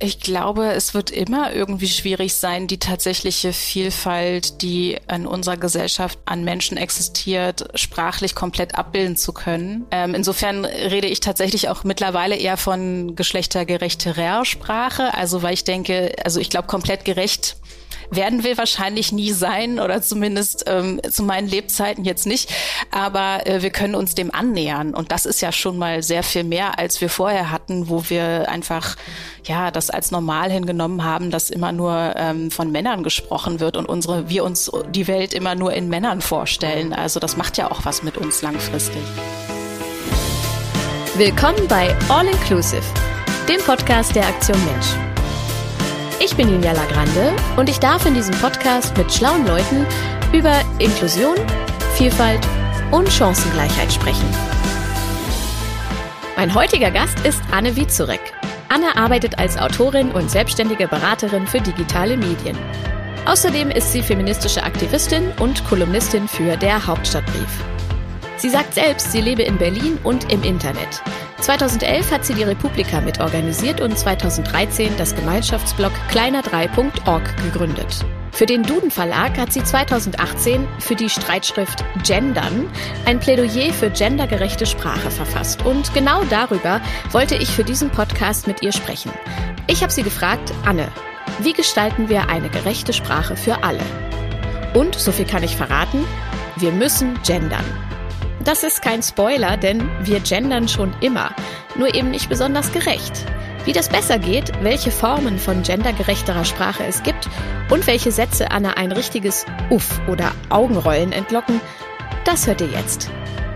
Ich glaube, es wird immer irgendwie schwierig sein, die tatsächliche Vielfalt, die in unserer Gesellschaft an Menschen existiert, sprachlich komplett abbilden zu können. Ähm, insofern rede ich tatsächlich auch mittlerweile eher von geschlechtergerechterer Sprache. Also weil ich denke, also ich glaube, komplett gerecht werden wir wahrscheinlich nie sein oder zumindest ähm, zu meinen Lebzeiten jetzt nicht. Aber äh, wir können uns dem annähern und das ist ja schon mal sehr viel mehr, als wir vorher hatten, wo wir einfach ja das als normal hingenommen haben, dass immer nur ähm, von Männern gesprochen wird und unsere wir uns die Welt immer nur in Männern vorstellen. Also das macht ja auch was mit uns langfristig. Willkommen bei All Inclusive, dem Podcast der Aktion Mensch. Ich bin Ninja Lagrande und ich darf in diesem Podcast mit schlauen Leuten über Inklusion, Vielfalt und Chancengleichheit sprechen. Mein heutiger Gast ist Anne Wiezurek. Anne arbeitet als Autorin und selbstständige Beraterin für digitale Medien. Außerdem ist sie feministische Aktivistin und Kolumnistin für der Hauptstadtbrief. Sie sagt selbst, sie lebe in Berlin und im Internet. 2011 hat sie die Republika mitorganisiert und 2013 das Gemeinschaftsblog kleiner3.org gegründet. Für den Duden Verlag hat sie 2018 für die Streitschrift Gendern ein Plädoyer für gendergerechte Sprache verfasst. Und genau darüber wollte ich für diesen Podcast mit ihr sprechen. Ich habe sie gefragt, Anne, wie gestalten wir eine gerechte Sprache für alle? Und, so viel kann ich verraten, wir müssen gendern. Das ist kein Spoiler, denn wir gendern schon immer, nur eben nicht besonders gerecht. Wie das besser geht, welche Formen von gendergerechterer Sprache es gibt und welche Sätze Anna ein richtiges Uff oder Augenrollen entlocken, das hört ihr jetzt.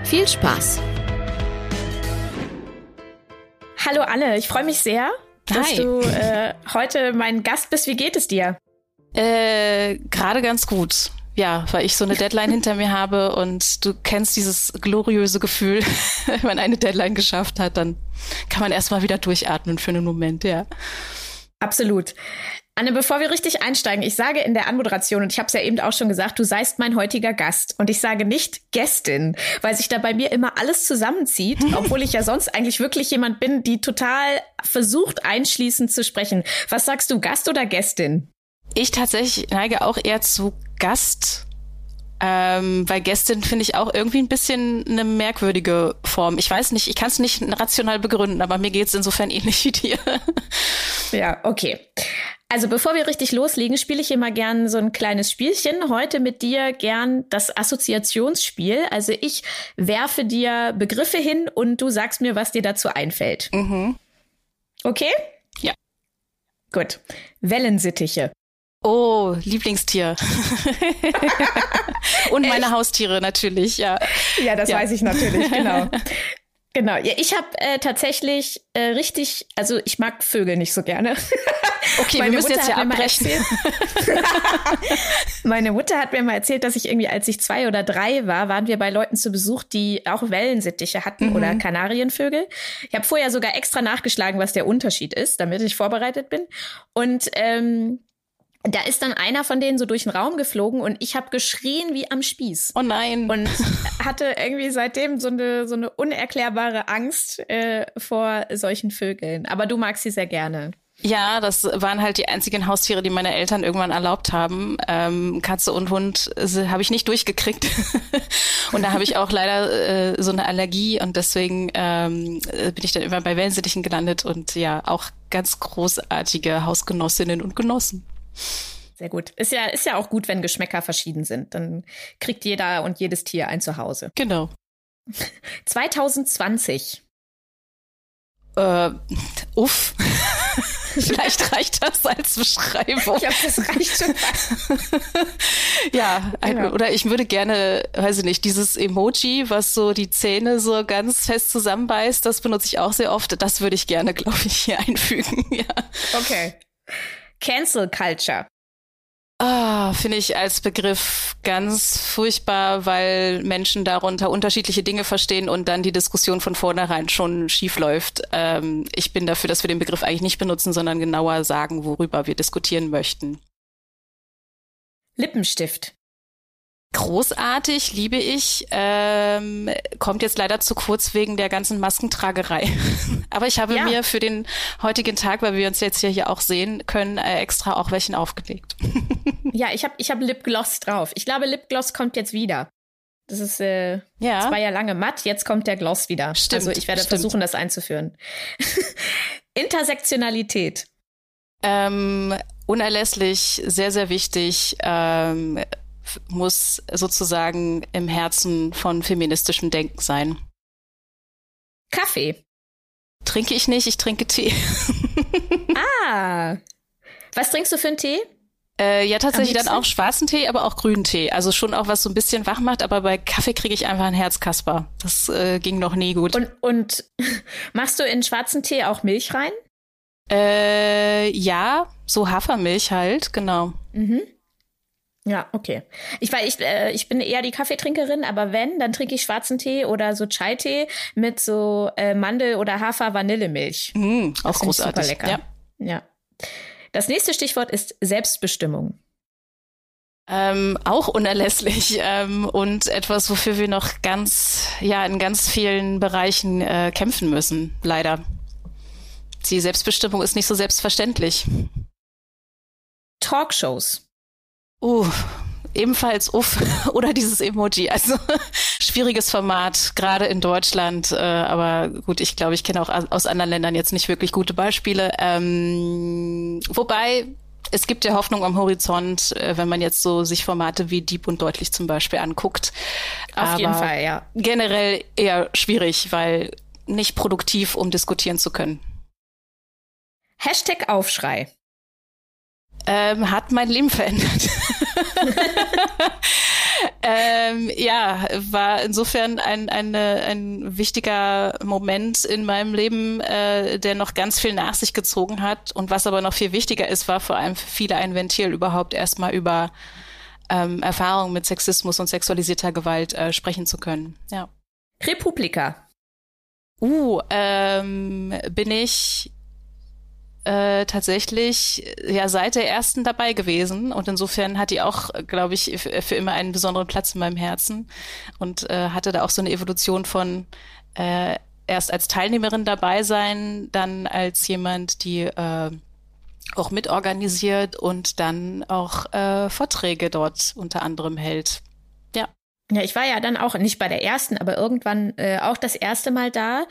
Viel Spaß! Hallo Anne, ich freue mich sehr, dass Hi. du äh, heute mein Gast bist. Wie geht es dir? Äh, gerade ganz gut ja, weil ich so eine Deadline hinter mir habe und du kennst dieses gloriöse Gefühl, wenn man eine Deadline geschafft hat, dann kann man erstmal wieder durchatmen für einen Moment, ja. Absolut. Anne, bevor wir richtig einsteigen, ich sage in der Anmoderation, und ich habe es ja eben auch schon gesagt, du seist mein heutiger Gast. Und ich sage nicht Gästin, weil sich da bei mir immer alles zusammenzieht, obwohl ich ja sonst eigentlich wirklich jemand bin, die total versucht, einschließend zu sprechen. Was sagst du, Gast oder Gästin? Ich tatsächlich neige auch eher zu Gast. Ähm, weil Gästin finde ich auch irgendwie ein bisschen eine merkwürdige Form. Ich weiß nicht, ich kann es nicht rational begründen, aber mir geht es insofern ähnlich wie dir. Ja, okay. Also bevor wir richtig loslegen, spiele ich immer gern so ein kleines Spielchen. Heute mit dir gern das Assoziationsspiel. Also ich werfe dir Begriffe hin und du sagst mir, was dir dazu einfällt. Mhm. Okay? Ja. Gut. Wellensittiche. Oh, Lieblingstier. Und meine Echt? Haustiere natürlich, ja. Ja, das ja. weiß ich natürlich, genau. Genau, ja, ich habe äh, tatsächlich äh, richtig, also ich mag Vögel nicht so gerne. Okay, Meine wir müssen Mutter jetzt ja abbrechen. Meine Mutter hat mir mal erzählt, dass ich irgendwie, als ich zwei oder drei war, waren wir bei Leuten zu Besuch, die auch Wellensittiche hatten mhm. oder Kanarienvögel. Ich habe vorher sogar extra nachgeschlagen, was der Unterschied ist, damit ich vorbereitet bin. Und ähm, da ist dann einer von denen so durch den Raum geflogen und ich habe geschrien wie am Spieß. Oh nein. Und hatte irgendwie seitdem so eine, so eine unerklärbare Angst äh, vor solchen Vögeln. Aber du magst sie sehr gerne. Ja, das waren halt die einzigen Haustiere, die meine Eltern irgendwann erlaubt haben. Ähm, Katze und Hund äh, habe ich nicht durchgekriegt. und da habe ich auch leider äh, so eine Allergie und deswegen ähm, äh, bin ich dann immer bei Wellensittichen gelandet und ja, auch ganz großartige Hausgenossinnen und Genossen. Sehr gut. Ist ja, ist ja auch gut, wenn Geschmäcker verschieden sind. Dann kriegt jeder und jedes Tier ein Zuhause. Genau. 2020. Äh, uff. Vielleicht reicht das als Beschreibung. Ich glaube, das reicht schon. ja, ein, ja, oder ich würde gerne, weiß ich nicht, dieses Emoji, was so die Zähne so ganz fest zusammenbeißt, das benutze ich auch sehr oft. Das würde ich gerne, glaube ich, hier einfügen. ja. Okay. Cancel Culture. Ah, finde ich als Begriff ganz furchtbar, weil Menschen darunter unterschiedliche Dinge verstehen und dann die Diskussion von vornherein schon schief läuft. Ähm, ich bin dafür, dass wir den Begriff eigentlich nicht benutzen, sondern genauer sagen, worüber wir diskutieren möchten. Lippenstift. Großartig, liebe ich. Ähm, kommt jetzt leider zu kurz wegen der ganzen Maskentragerei. Aber ich habe ja. mir für den heutigen Tag, weil wir uns jetzt hier auch sehen können, äh, extra auch welchen aufgelegt. ja, ich habe ich hab Lipgloss drauf. Ich glaube, Lipgloss kommt jetzt wieder. Das ist äh, ja. das war ja lange matt, jetzt kommt der Gloss wieder. Stimmt, also ich werde stimmt. versuchen, das einzuführen. Intersektionalität. Ähm, unerlässlich, sehr, sehr wichtig. Ähm, muss sozusagen im Herzen von feministischem Denken sein. Kaffee. Trinke ich nicht, ich trinke Tee. ah. Was trinkst du für einen Tee? Äh, ja, tatsächlich dann auch schwarzen Tee, aber auch grünen Tee. Also schon auch was so ein bisschen wach macht, aber bei Kaffee kriege ich einfach ein Herzkasper. Das äh, ging noch nie gut. Und, und machst du in schwarzen Tee auch Milch rein? Äh, ja, so Hafermilch halt, genau. Mhm. Ja, okay. Ich, weil ich, äh, ich bin eher die Kaffeetrinkerin, aber wenn, dann trinke ich schwarzen Tee oder so Chai-Tee mit so äh, Mandel- oder Hafer-Vanillemilch. Mm, auch großartig. Super lecker. Ja. ja. Das nächste Stichwort ist Selbstbestimmung. Ähm, auch unerlässlich ähm, und etwas, wofür wir noch ganz, ja, in ganz vielen Bereichen äh, kämpfen müssen, leider. Die Selbstbestimmung ist nicht so selbstverständlich. Talkshows. Uh, ebenfalls uff oder dieses Emoji. Also schwieriges Format, gerade in Deutschland. Äh, aber gut, ich glaube, ich kenne auch aus anderen Ländern jetzt nicht wirklich gute Beispiele. Ähm, wobei es gibt ja Hoffnung am Horizont, äh, wenn man jetzt so sich Formate wie Deep und Deutlich zum Beispiel anguckt. Auf aber jeden Fall, ja. Generell eher schwierig, weil nicht produktiv, um diskutieren zu können. Hashtag Aufschrei ähm, hat mein Leben verändert. ähm, ja, war insofern ein, eine, ein wichtiger Moment in meinem Leben, äh, der noch ganz viel nach sich gezogen hat. Und was aber noch viel wichtiger ist, war vor allem für viele ein Ventil, überhaupt erstmal über ähm, Erfahrungen mit Sexismus und sexualisierter Gewalt äh, sprechen zu können. Ja. Republika. Uh, ähm, bin ich äh, tatsächlich ja seit der ersten dabei gewesen und insofern hat die auch, glaube ich, für immer einen besonderen Platz in meinem Herzen und äh, hatte da auch so eine Evolution von äh, erst als Teilnehmerin dabei sein, dann als jemand, die äh, auch mitorganisiert und dann auch äh, Vorträge dort unter anderem hält. Ja. Ja, ich war ja dann auch nicht bei der ersten, aber irgendwann äh, auch das erste Mal da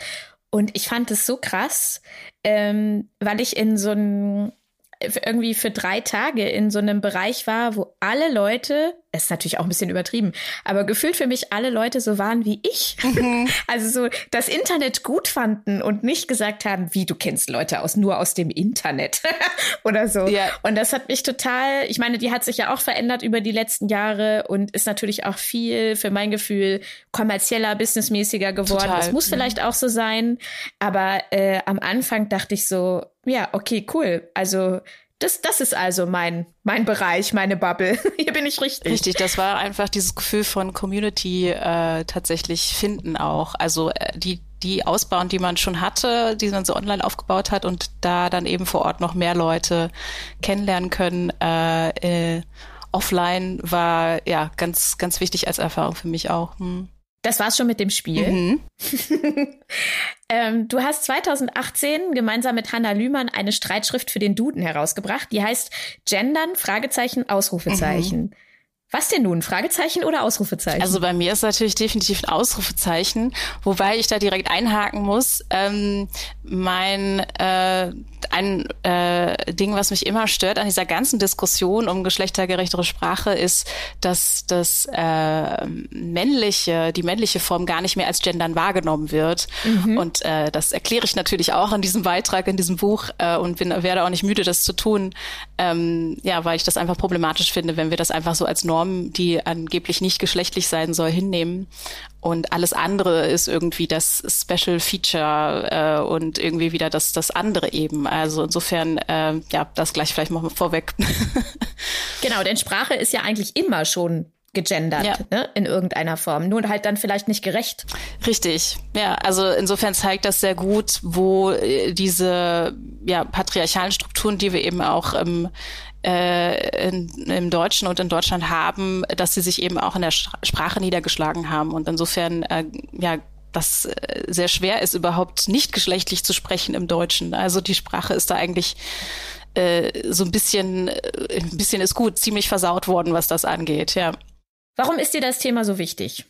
und ich fand es so krass, ähm, weil ich in so einem irgendwie für drei Tage in so einem Bereich war, wo alle Leute, das ist natürlich auch ein bisschen übertrieben, aber gefühlt für mich alle Leute so waren wie ich. Mhm. Also so das Internet gut fanden und nicht gesagt haben, wie du kennst Leute aus nur aus dem Internet oder so. Ja. Und das hat mich total, ich meine, die hat sich ja auch verändert über die letzten Jahre und ist natürlich auch viel für mein Gefühl kommerzieller, businessmäßiger geworden. Total. Das muss mhm. vielleicht auch so sein, aber äh, am Anfang dachte ich so, ja, okay, cool. Also das, das ist also mein, mein Bereich, meine Bubble. Hier bin ich richtig. Richtig, das war einfach dieses Gefühl von Community äh, tatsächlich finden auch. Also äh, die, die ausbauen, die man schon hatte, die man so online aufgebaut hat und da dann eben vor Ort noch mehr Leute kennenlernen können. Äh, äh, offline war ja ganz, ganz wichtig als Erfahrung für mich auch. Hm. Das war's schon mit dem Spiel. Mhm. ähm, du hast 2018 gemeinsam mit Hanna Lühmann eine Streitschrift für den Duden herausgebracht, die heißt Gendern, Fragezeichen, Ausrufezeichen. Mhm. Was denn nun? Fragezeichen oder Ausrufezeichen? Also bei mir ist natürlich definitiv ein Ausrufezeichen, wobei ich da direkt einhaken muss. Ähm, mein äh, ein äh, Ding, was mich immer stört an dieser ganzen Diskussion um geschlechtergerechtere Sprache, ist, dass das äh, männliche, die männliche Form gar nicht mehr als Gendern wahrgenommen wird. Mhm. Und äh, das erkläre ich natürlich auch in diesem Beitrag, in diesem Buch äh, und bin, werde auch nicht müde, das zu tun. Ähm, ja, weil ich das einfach problematisch finde, wenn wir das einfach so als Norm Norm, die angeblich nicht geschlechtlich sein soll, hinnehmen. Und alles andere ist irgendwie das Special Feature äh, und irgendwie wieder das, das andere eben. Also insofern, äh, ja, das gleich vielleicht mal vorweg. genau, denn Sprache ist ja eigentlich immer schon gegendert, ja. ne, in irgendeiner Form. Nur halt dann vielleicht nicht gerecht. Richtig. Ja, also insofern zeigt das sehr gut, wo äh, diese ja, patriarchalen Strukturen, die wir eben auch im, äh, in, im Deutschen und in Deutschland haben, dass sie sich eben auch in der Sprache niedergeschlagen haben. Und insofern, äh, ja, das äh, sehr schwer ist, überhaupt nicht geschlechtlich zu sprechen im Deutschen. Also die Sprache ist da eigentlich äh, so ein bisschen, äh, ein bisschen ist gut, ziemlich versaut worden, was das angeht, ja. Warum ist dir das Thema so wichtig?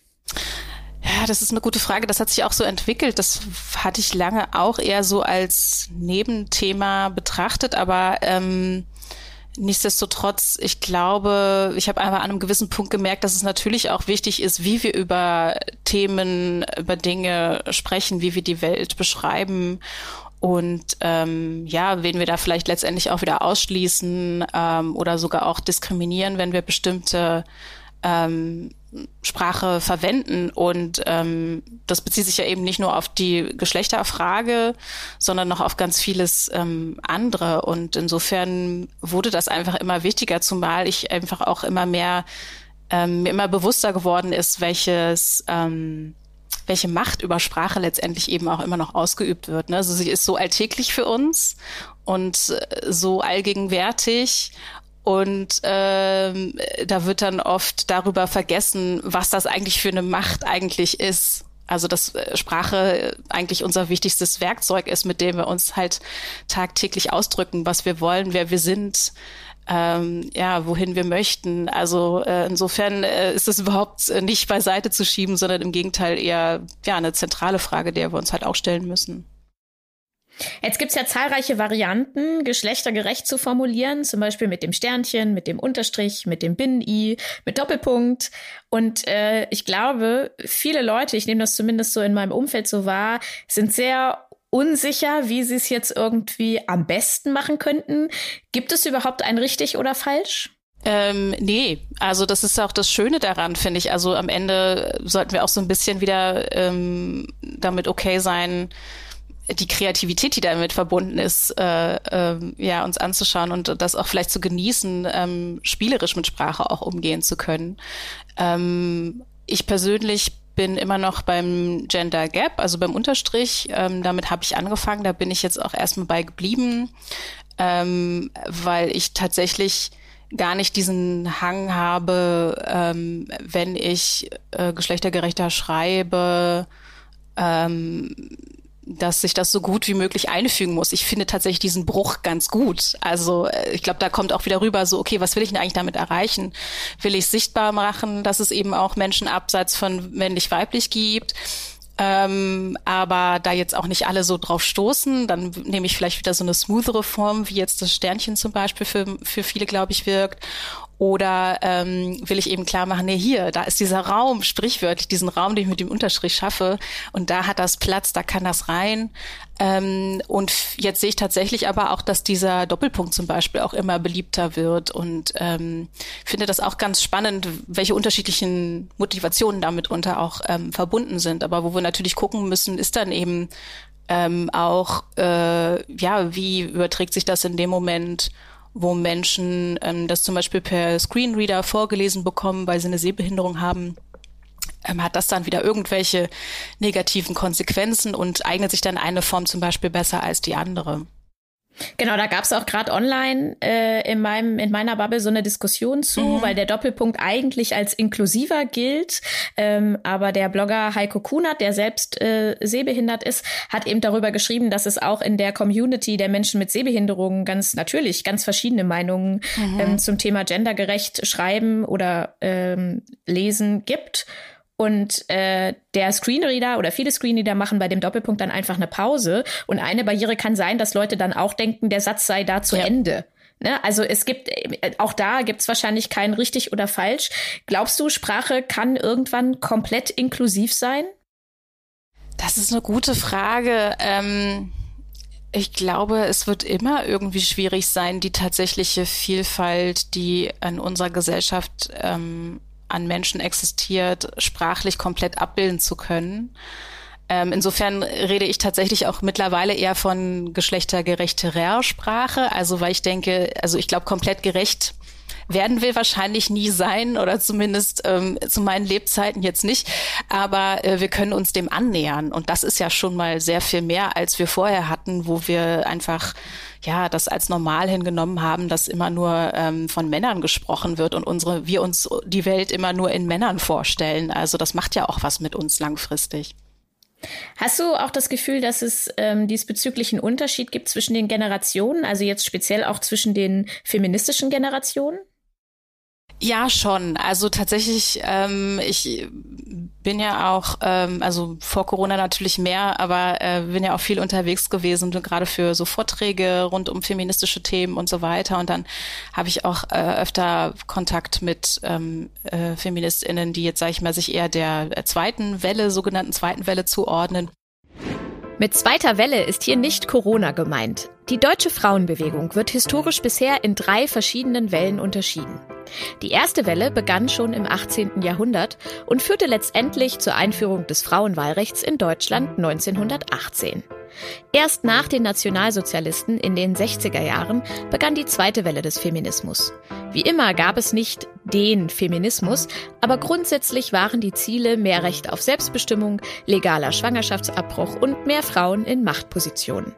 Ja, das ist eine gute Frage. Das hat sich auch so entwickelt. Das hatte ich lange auch eher so als Nebenthema betrachtet, aber ähm, nichtsdestotrotz, ich glaube, ich habe einfach an einem gewissen Punkt gemerkt, dass es natürlich auch wichtig ist, wie wir über Themen, über Dinge sprechen, wie wir die Welt beschreiben. Und ähm, ja, wen wir da vielleicht letztendlich auch wieder ausschließen ähm, oder sogar auch diskriminieren, wenn wir bestimmte ähm, Sprache verwenden. Und ähm, das bezieht sich ja eben nicht nur auf die Geschlechterfrage, sondern noch auf ganz vieles ähm, andere. Und insofern wurde das einfach immer wichtiger, zumal ich einfach auch immer mehr ähm, mir immer bewusster geworden ist, welches ähm, welche Macht über Sprache letztendlich eben auch immer noch ausgeübt wird. Ne? Also sie ist so alltäglich für uns und äh, so allgegenwärtig und ähm, da wird dann oft darüber vergessen, was das eigentlich für eine Macht eigentlich ist. Also dass äh, Sprache eigentlich unser wichtigstes Werkzeug ist, mit dem wir uns halt tagtäglich ausdrücken, was wir wollen, wer wir sind, ähm, ja, wohin wir möchten. Also äh, insofern äh, ist es überhaupt äh, nicht beiseite zu schieben, sondern im Gegenteil eher ja eine zentrale Frage, der wir uns halt auch stellen müssen. Jetzt gibt's ja zahlreiche Varianten, geschlechtergerecht zu formulieren, zum Beispiel mit dem Sternchen, mit dem Unterstrich, mit dem Binnen-I, mit Doppelpunkt. Und äh, ich glaube, viele Leute, ich nehme das zumindest so in meinem Umfeld so wahr, sind sehr unsicher, wie sie es jetzt irgendwie am besten machen könnten. Gibt es überhaupt ein richtig oder falsch? Ähm, nee, also das ist auch das Schöne daran, finde ich. Also am Ende sollten wir auch so ein bisschen wieder ähm, damit okay sein, die Kreativität, die damit verbunden ist, äh, äh, ja, uns anzuschauen und das auch vielleicht zu genießen, ähm, spielerisch mit Sprache auch umgehen zu können. Ähm, ich persönlich bin immer noch beim Gender Gap, also beim Unterstrich. Ähm, damit habe ich angefangen. Da bin ich jetzt auch erstmal bei geblieben, ähm, weil ich tatsächlich gar nicht diesen Hang habe, ähm, wenn ich äh, geschlechtergerechter schreibe, ähm, dass sich das so gut wie möglich einfügen muss. Ich finde tatsächlich diesen Bruch ganz gut. Also äh, ich glaube, da kommt auch wieder rüber so, okay, was will ich denn eigentlich damit erreichen? Will ich sichtbar machen, dass es eben auch Menschen abseits von männlich-weiblich gibt? Ähm, aber da jetzt auch nicht alle so drauf stoßen, dann nehme ich vielleicht wieder so eine smoothere Form, wie jetzt das Sternchen zum Beispiel für, für viele, glaube ich, wirkt. Oder ähm, will ich eben klar machen, nee, hier, da ist dieser Raum, sprichwörtlich, diesen Raum, den ich mit dem Unterstrich schaffe. Und da hat das Platz, da kann das rein. Ähm, und jetzt sehe ich tatsächlich aber auch, dass dieser Doppelpunkt zum Beispiel auch immer beliebter wird und ähm, finde das auch ganz spannend, welche unterschiedlichen Motivationen damit unter auch ähm, verbunden sind. Aber wo wir natürlich gucken müssen, ist dann eben ähm, auch, äh, ja, wie überträgt sich das in dem Moment wo Menschen ähm, das zum Beispiel per Screenreader vorgelesen bekommen, weil sie eine Sehbehinderung haben, ähm, hat das dann wieder irgendwelche negativen Konsequenzen und eignet sich dann eine Form zum Beispiel besser als die andere. Genau, da gab es auch gerade online äh, in meinem in meiner Bubble so eine Diskussion zu, mhm. weil der Doppelpunkt eigentlich als inklusiver gilt, ähm, aber der Blogger Heiko Kunert, der selbst äh, sehbehindert ist, hat eben darüber geschrieben, dass es auch in der Community der Menschen mit Sehbehinderungen ganz natürlich ganz verschiedene Meinungen mhm. ähm, zum Thema gendergerecht schreiben oder ähm, lesen gibt. Und äh, der Screenreader oder viele Screenreader machen bei dem Doppelpunkt dann einfach eine Pause. Und eine Barriere kann sein, dass Leute dann auch denken, der Satz sei da zu ja. Ende. Ne? Also es gibt, äh, auch da gibt es wahrscheinlich kein richtig oder falsch. Glaubst du, Sprache kann irgendwann komplett inklusiv sein? Das ist eine gute Frage. Ähm ich glaube, es wird immer irgendwie schwierig sein, die tatsächliche Vielfalt, die in unserer Gesellschaft ähm, an Menschen existiert, sprachlich komplett abbilden zu können. Ähm, insofern rede ich tatsächlich auch mittlerweile eher von geschlechtergerechterer Sprache, also weil ich denke, also ich glaube komplett gerecht werden wir wahrscheinlich nie sein oder zumindest ähm, zu meinen Lebzeiten jetzt nicht. Aber äh, wir können uns dem annähern und das ist ja schon mal sehr viel mehr, als wir vorher hatten, wo wir einfach ja das als normal hingenommen haben, dass immer nur ähm, von Männern gesprochen wird und unsere wir uns die Welt immer nur in Männern vorstellen. Also das macht ja auch was mit uns langfristig. Hast du auch das Gefühl, dass es ähm, diesbezüglich einen Unterschied gibt zwischen den Generationen, also jetzt speziell auch zwischen den feministischen Generationen? Ja, schon. Also tatsächlich, ähm, ich bin ja auch, ähm, also vor Corona natürlich mehr, aber äh, bin ja auch viel unterwegs gewesen, gerade für so Vorträge rund um feministische Themen und so weiter. Und dann habe ich auch äh, öfter Kontakt mit ähm, äh, FeministInnen, die jetzt, sage ich mal, sich eher der zweiten Welle, sogenannten zweiten Welle zuordnen. Mit zweiter Welle ist hier nicht Corona gemeint. Die deutsche Frauenbewegung wird historisch bisher in drei verschiedenen Wellen unterschieden. Die erste Welle begann schon im 18. Jahrhundert und führte letztendlich zur Einführung des Frauenwahlrechts in Deutschland 1918. Erst nach den Nationalsozialisten in den 60er Jahren begann die zweite Welle des Feminismus. Wie immer gab es nicht den Feminismus, aber grundsätzlich waren die Ziele mehr Recht auf Selbstbestimmung, legaler Schwangerschaftsabbruch und mehr Frauen in Machtpositionen.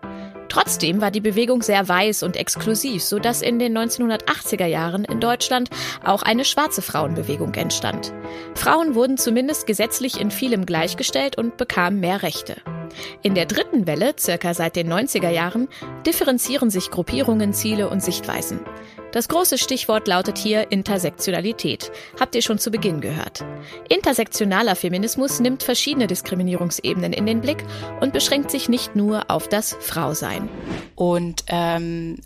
Trotzdem war die Bewegung sehr weiß und exklusiv, so dass in den 1980er Jahren in Deutschland auch eine schwarze Frauenbewegung entstand. Frauen wurden zumindest gesetzlich in vielem gleichgestellt und bekamen mehr Rechte. In der dritten Welle, circa seit den 90er Jahren, differenzieren sich Gruppierungen, Ziele und Sichtweisen. Das große Stichwort lautet hier Intersektionalität. Habt ihr schon zu Beginn gehört. Intersektionaler Feminismus nimmt verschiedene Diskriminierungsebenen in den Blick und beschränkt sich nicht nur auf das Frausein. Und ähm,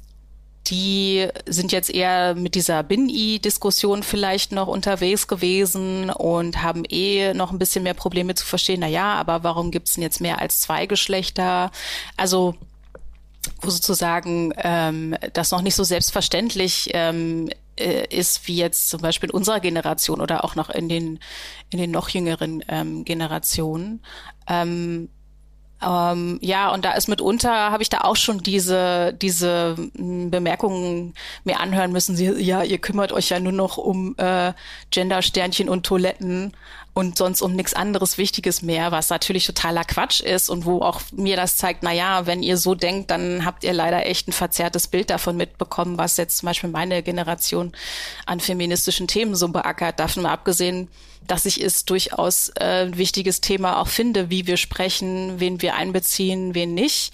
die sind jetzt eher mit dieser Bin-I-Diskussion vielleicht noch unterwegs gewesen und haben eh noch ein bisschen mehr Probleme zu verstehen, na ja, aber warum gibt's denn jetzt mehr als zwei Geschlechter? Also wo sozusagen ähm, das noch nicht so selbstverständlich ähm, äh, ist wie jetzt zum Beispiel in unserer Generation oder auch noch in den in den noch jüngeren ähm, Generationen. Ähm, ähm, ja, und da ist mitunter, habe ich da auch schon diese, diese hm, Bemerkungen mir anhören müssen. Sie, ja, ihr kümmert euch ja nur noch um äh, Gender-Sternchen und Toiletten und sonst um nichts anderes Wichtiges mehr, was natürlich totaler Quatsch ist und wo auch mir das zeigt, na ja, wenn ihr so denkt, dann habt ihr leider echt ein verzerrtes Bild davon mitbekommen, was jetzt zum Beispiel meine Generation an feministischen Themen so beackert. Davon mal abgesehen, dass ich es durchaus äh, ein wichtiges Thema auch finde, wie wir sprechen, wen wir einbeziehen, wen nicht.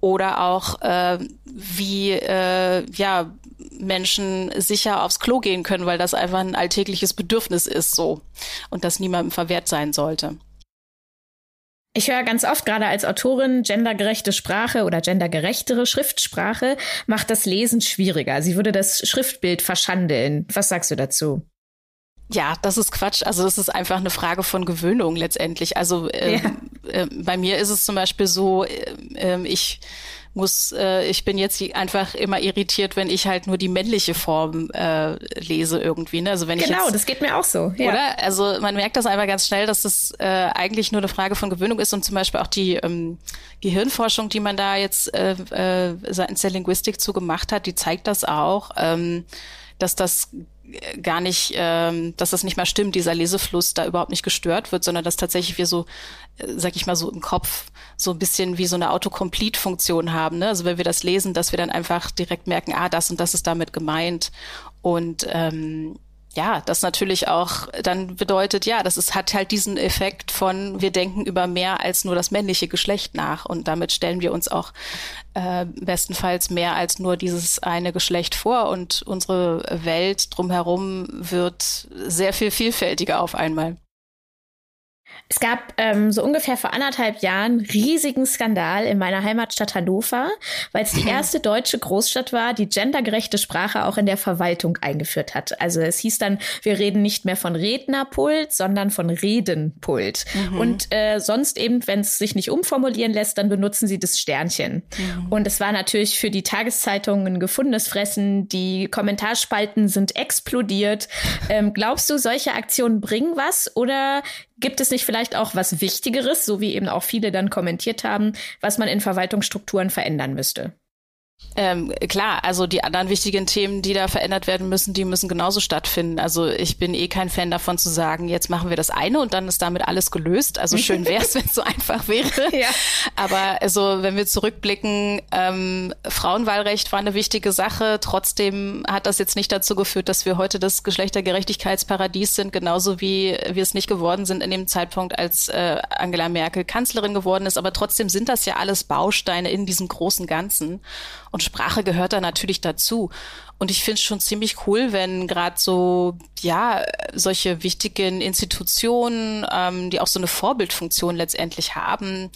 Oder auch äh, wie äh, ja Menschen sicher aufs Klo gehen können, weil das einfach ein alltägliches Bedürfnis ist so und das niemandem verwehrt sein sollte. Ich höre ganz oft gerade als Autorin, gendergerechte Sprache oder gendergerechtere Schriftsprache macht das Lesen schwieriger. Sie würde das Schriftbild verschandeln. Was sagst du dazu? Ja, das ist Quatsch. Also das ist einfach eine Frage von Gewöhnung letztendlich. Also ähm, ja. Äh, bei mir ist es zum Beispiel so, äh, äh, ich muss, äh, ich bin jetzt einfach immer irritiert, wenn ich halt nur die männliche Form äh, lese irgendwie. Ne? Also wenn genau, ich jetzt, das geht mir auch so. Ja. Oder? Also man merkt das einfach ganz schnell, dass das äh, eigentlich nur eine Frage von Gewöhnung ist und zum Beispiel auch die ähm, Gehirnforschung, die man da jetzt äh, äh, seitens der Linguistik zu gemacht hat, die zeigt das auch, ähm, dass das gar nicht, ähm, dass das nicht mehr stimmt, dieser Lesefluss da überhaupt nicht gestört wird, sondern dass tatsächlich wir so, äh, sag ich mal so im Kopf so ein bisschen wie so eine Autocomplete-Funktion haben. Ne? Also wenn wir das lesen, dass wir dann einfach direkt merken, ah, das und das ist damit gemeint. Und ähm, ja, das natürlich auch dann bedeutet, ja, das ist, hat halt diesen Effekt von, wir denken über mehr als nur das männliche Geschlecht nach und damit stellen wir uns auch äh, bestenfalls mehr als nur dieses eine Geschlecht vor und unsere Welt drumherum wird sehr viel vielfältiger auf einmal. Es gab ähm, so ungefähr vor anderthalb Jahren riesigen Skandal in meiner Heimatstadt Hannover, weil es die erste deutsche Großstadt war, die gendergerechte Sprache auch in der Verwaltung eingeführt hat. Also es hieß dann, wir reden nicht mehr von Rednerpult, sondern von Redenpult. Mhm. Und äh, sonst eben, wenn es sich nicht umformulieren lässt, dann benutzen sie das Sternchen. Mhm. Und es war natürlich für die Tageszeitungen ein gefundenes Fressen. Die Kommentarspalten sind explodiert. Ähm, glaubst du, solche Aktionen bringen was oder Gibt es nicht vielleicht auch was Wichtigeres, so wie eben auch viele dann kommentiert haben, was man in Verwaltungsstrukturen verändern müsste? Ähm, klar, also die anderen wichtigen Themen, die da verändert werden müssen, die müssen genauso stattfinden. Also ich bin eh kein Fan davon zu sagen, jetzt machen wir das eine und dann ist damit alles gelöst. Also schön wäre es, wenn es so einfach wäre. Ja. Aber also wenn wir zurückblicken, ähm, Frauenwahlrecht war eine wichtige Sache. Trotzdem hat das jetzt nicht dazu geführt, dass wir heute das Geschlechtergerechtigkeitsparadies sind, genauso wie wir es nicht geworden sind in dem Zeitpunkt, als äh, Angela Merkel Kanzlerin geworden ist. Aber trotzdem sind das ja alles Bausteine in diesem großen Ganzen. Und Sprache gehört da natürlich dazu. Und ich finde es schon ziemlich cool, wenn gerade so, ja, solche wichtigen Institutionen, ähm, die auch so eine Vorbildfunktion letztendlich haben,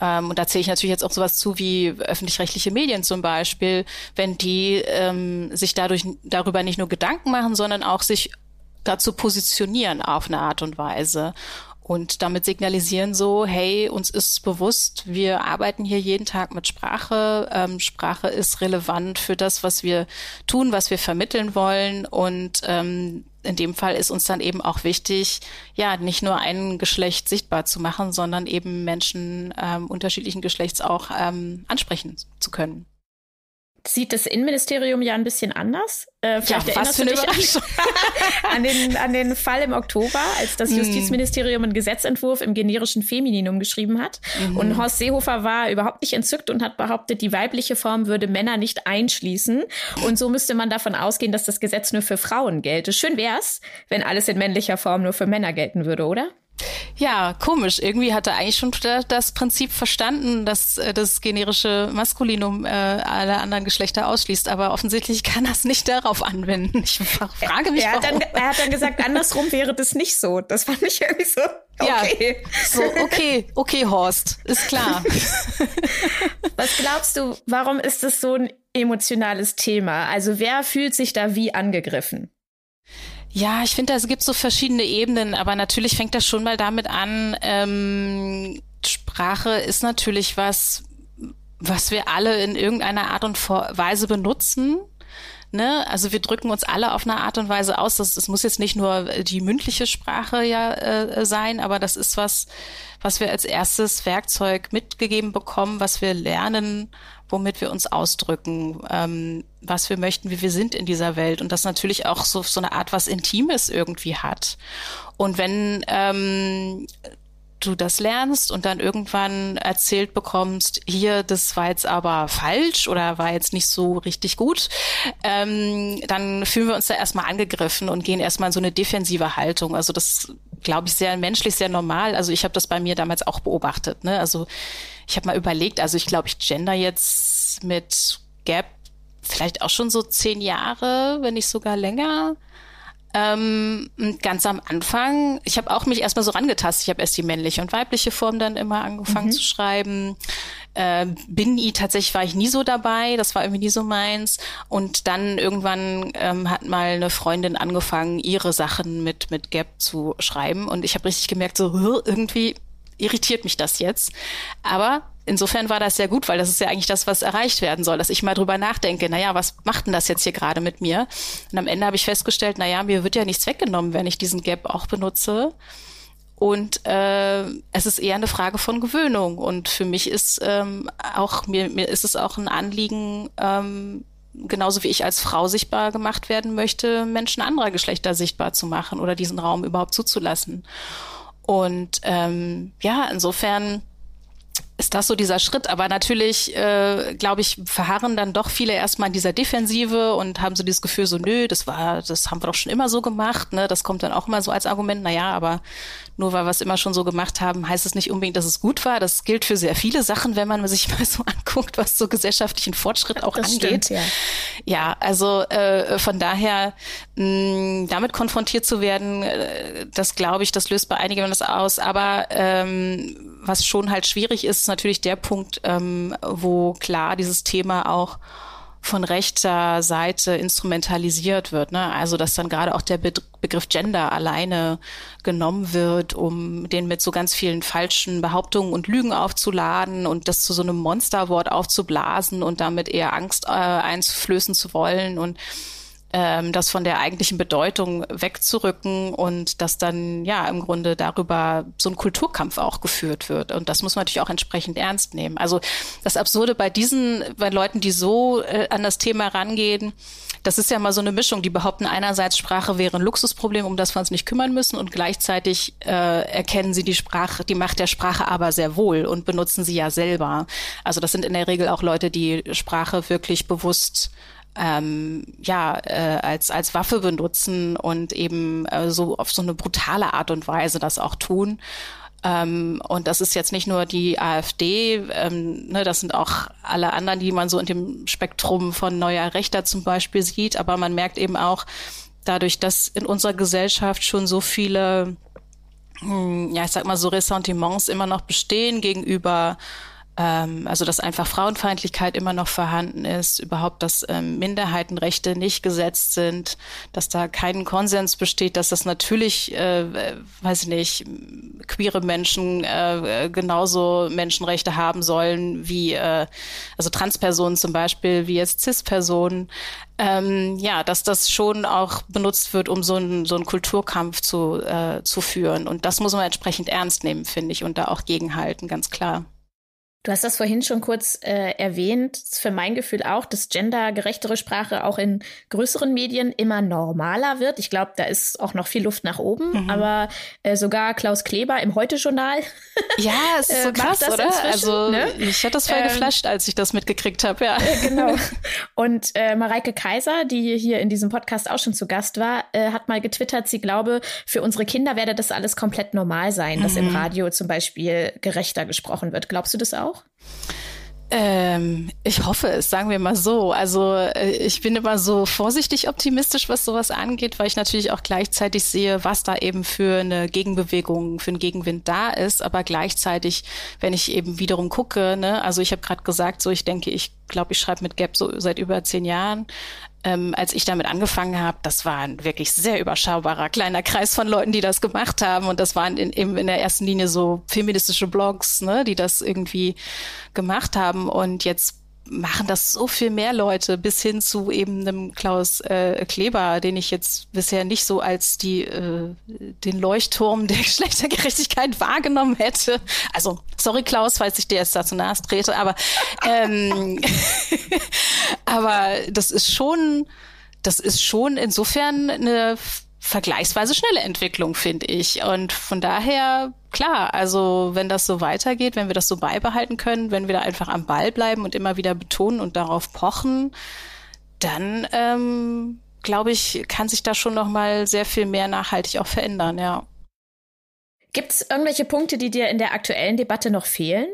ähm, und da zähle ich natürlich jetzt auch sowas zu wie öffentlich-rechtliche Medien zum Beispiel, wenn die ähm, sich dadurch darüber nicht nur Gedanken machen, sondern auch sich dazu positionieren auf eine Art und Weise und damit signalisieren so, hey, uns ist bewusst, wir arbeiten hier jeden Tag mit Sprache. Ähm, Sprache ist relevant für das, was wir tun, was wir vermitteln wollen. Und ähm, in dem Fall ist uns dann eben auch wichtig, ja, nicht nur ein Geschlecht sichtbar zu machen, sondern eben Menschen ähm, unterschiedlichen Geschlechts auch ähm, ansprechen zu können sieht das Innenministerium ja ein bisschen anders. Äh, vielleicht ja, erinnerst du dich an, an, den, an den Fall im Oktober, als das hm. Justizministerium einen Gesetzentwurf im generischen Femininum geschrieben hat. Mhm. Und Horst Seehofer war überhaupt nicht entzückt und hat behauptet, die weibliche Form würde Männer nicht einschließen. Und so müsste man davon ausgehen, dass das Gesetz nur für Frauen gelte. Schön wär's, wenn alles in männlicher Form nur für Männer gelten würde, oder? Ja, komisch. Irgendwie hat er eigentlich schon das Prinzip verstanden, dass äh, das generische Maskulinum äh, alle anderen Geschlechter ausschließt, aber offensichtlich kann er es nicht darauf anwenden. Ich frage mich, er, er, hat dann, er hat dann gesagt, andersrum wäre das nicht so. Das fand ich irgendwie so. Okay. Ja, so, okay, okay, Horst, ist klar. Was glaubst du, warum ist das so ein emotionales Thema? Also wer fühlt sich da wie angegriffen? Ja, ich finde, es gibt so verschiedene Ebenen, aber natürlich fängt das schon mal damit an, ähm, Sprache ist natürlich was, was wir alle in irgendeiner Art und Weise benutzen. Ne? Also wir drücken uns alle auf eine Art und Weise aus. Das, das muss jetzt nicht nur die mündliche Sprache ja äh, sein, aber das ist was, was wir als erstes Werkzeug mitgegeben bekommen, was wir lernen, womit wir uns ausdrücken, ähm, was wir möchten, wie wir sind in dieser Welt und das natürlich auch so, so eine Art was Intimes irgendwie hat. Und wenn ähm, du das lernst und dann irgendwann erzählt bekommst, hier, das war jetzt aber falsch oder war jetzt nicht so richtig gut, ähm, dann fühlen wir uns da erstmal angegriffen und gehen erstmal in so eine defensive Haltung. Also das glaube ich sehr menschlich, sehr normal. Also ich habe das bei mir damals auch beobachtet. Ne? Also ich habe mal überlegt, also ich glaube, ich gender jetzt mit Gap vielleicht auch schon so zehn Jahre, wenn nicht sogar länger. Ähm, ganz am Anfang, ich habe auch mich erstmal so rangetastet. Ich habe erst die männliche und weibliche Form dann immer angefangen mhm. zu schreiben. Äh, Bin-I tatsächlich war ich nie so dabei, das war irgendwie nie so meins. Und dann irgendwann ähm, hat mal eine Freundin angefangen, ihre Sachen mit mit Gap zu schreiben. Und ich habe richtig gemerkt, so irgendwie irritiert mich das jetzt. Aber insofern war das sehr gut, weil das ist ja eigentlich das, was erreicht werden soll, dass ich mal drüber nachdenke, naja, was macht denn das jetzt hier gerade mit mir? Und am Ende habe ich festgestellt, naja, mir wird ja nichts weggenommen, wenn ich diesen Gap auch benutze. Und äh, es ist eher eine Frage von Gewöhnung. Und für mich ist ähm, auch, mir, mir ist es auch ein Anliegen, ähm, genauso wie ich als Frau sichtbar gemacht werden möchte, Menschen anderer Geschlechter sichtbar zu machen oder diesen Raum überhaupt zuzulassen. Und ähm, ja, insofern ist das so dieser Schritt. Aber natürlich, äh, glaube ich, verharren dann doch viele erstmal in dieser Defensive und haben so dieses Gefühl, so, nö, das war, das haben wir doch schon immer so gemacht. Ne? Das kommt dann auch immer so als Argument, naja, aber nur weil wir es immer schon so gemacht haben, heißt es nicht unbedingt, dass es gut war. Das gilt für sehr viele Sachen, wenn man sich mal so anguckt, was so gesellschaftlichen Fortschritt auch das angeht. Stimmt, ja. ja, also äh, von daher mh, damit konfrontiert zu werden, äh, das glaube ich, das löst bei einigen das aus. Aber ähm, was schon halt schwierig ist, ist natürlich der Punkt, ähm, wo klar dieses Thema auch von rechter Seite instrumentalisiert wird. Ne? Also dass dann gerade auch der Be Begriff Gender alleine genommen wird, um den mit so ganz vielen falschen Behauptungen und Lügen aufzuladen und das zu so einem Monsterwort aufzublasen und damit eher Angst äh, einzuflößen zu wollen. Und ähm, das von der eigentlichen Bedeutung wegzurücken und dass dann ja im Grunde darüber so ein Kulturkampf auch geführt wird. Und das muss man natürlich auch entsprechend ernst nehmen. Also das Absurde bei diesen, bei Leuten, die so äh, an das Thema rangehen, das ist ja mal so eine Mischung. Die behaupten einerseits, Sprache wäre ein Luxusproblem, um das wir uns nicht kümmern müssen, und gleichzeitig äh, erkennen sie die Sprache, die Macht der Sprache aber sehr wohl und benutzen sie ja selber. Also das sind in der Regel auch Leute, die Sprache wirklich bewusst ähm, ja äh, als als Waffe benutzen und eben äh, so auf so eine brutale Art und Weise das auch tun. Ähm, und das ist jetzt nicht nur die AfD, ähm, ne, das sind auch alle anderen, die man so in dem Spektrum von neuer Rechter zum Beispiel sieht. Aber man merkt eben auch dadurch, dass in unserer Gesellschaft schon so viele, hm, ja, ich sag mal so Ressentiments immer noch bestehen gegenüber also dass einfach Frauenfeindlichkeit immer noch vorhanden ist, überhaupt, dass ähm, Minderheitenrechte nicht gesetzt sind, dass da kein Konsens besteht, dass das natürlich, äh, weiß ich nicht, queere Menschen äh, genauso Menschenrechte haben sollen wie äh, also Transpersonen zum Beispiel, wie jetzt Cis-Personen. Ähm, ja, dass das schon auch benutzt wird, um so einen so einen Kulturkampf zu, äh, zu führen. Und das muss man entsprechend ernst nehmen, finde ich, und da auch gegenhalten, ganz klar. Du hast das vorhin schon kurz äh, erwähnt. Für mein Gefühl auch, dass gendergerechtere Sprache auch in größeren Medien immer normaler wird. Ich glaube, da ist auch noch viel Luft nach oben. Mhm. Aber äh, sogar Klaus Kleber im Heute-Journal. Ja, es ist so äh, krass, oder? Also ne? ich hatte das voll ähm, geflasht, als ich das mitgekriegt habe. Ja. Äh, genau. Und äh, Mareike Kaiser, die hier in diesem Podcast auch schon zu Gast war, äh, hat mal getwittert, sie glaube, für unsere Kinder werde das alles komplett normal sein, mhm. dass im mhm. Radio zum Beispiel gerechter gesprochen wird. Glaubst du das auch? Auch? Ähm, ich hoffe es, sagen wir mal so. Also äh, ich bin immer so vorsichtig optimistisch, was sowas angeht, weil ich natürlich auch gleichzeitig sehe, was da eben für eine Gegenbewegung, für einen Gegenwind da ist. Aber gleichzeitig, wenn ich eben wiederum gucke, ne, also ich habe gerade gesagt, so ich denke, ich glaube, ich schreibe mit Gap so seit über zehn Jahren ähm, als ich damit angefangen habe, das war ein wirklich sehr überschaubarer kleiner Kreis von Leuten, die das gemacht haben. Und das waren in, in, in der ersten Linie so feministische Blogs, ne, die das irgendwie gemacht haben. Und jetzt machen das so viel mehr Leute bis hin zu eben einem Klaus äh, Kleber, den ich jetzt bisher nicht so als die äh, den Leuchtturm der Geschlechtergerechtigkeit wahrgenommen hätte. Also sorry Klaus, falls ich dir jetzt dazu nahe trete, aber ähm, aber das ist schon das ist schon insofern eine vergleichsweise schnelle Entwicklung, finde ich. Und von daher, klar, also wenn das so weitergeht, wenn wir das so beibehalten können, wenn wir da einfach am Ball bleiben und immer wieder betonen und darauf pochen, dann ähm, glaube ich, kann sich da schon noch mal sehr viel mehr nachhaltig auch verändern, ja. Gibt es irgendwelche Punkte, die dir in der aktuellen Debatte noch fehlen?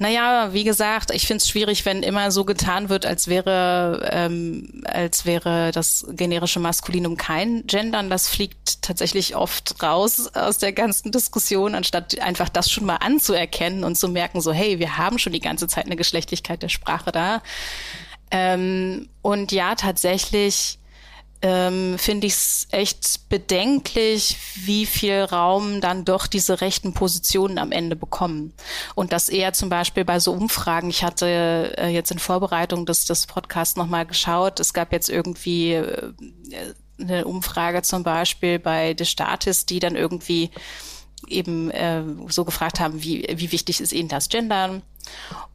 Naja, wie gesagt, ich finde es schwierig, wenn immer so getan wird, als wäre, ähm, als wäre das generische Maskulinum kein Gendern. Das fliegt tatsächlich oft raus aus der ganzen Diskussion, anstatt einfach das schon mal anzuerkennen und zu merken, so, hey, wir haben schon die ganze Zeit eine Geschlechtlichkeit der Sprache da. Ähm, und ja, tatsächlich ähm, finde ich es echt bedenklich, wie viel Raum dann doch diese rechten Positionen am Ende bekommen. Und das eher zum Beispiel bei so Umfragen. Ich hatte äh, jetzt in Vorbereitung des, des Podcasts nochmal geschaut. Es gab jetzt irgendwie äh, eine Umfrage zum Beispiel bei des Staates, die dann irgendwie eben äh, so gefragt haben, wie, wie wichtig ist Ihnen das Gendern?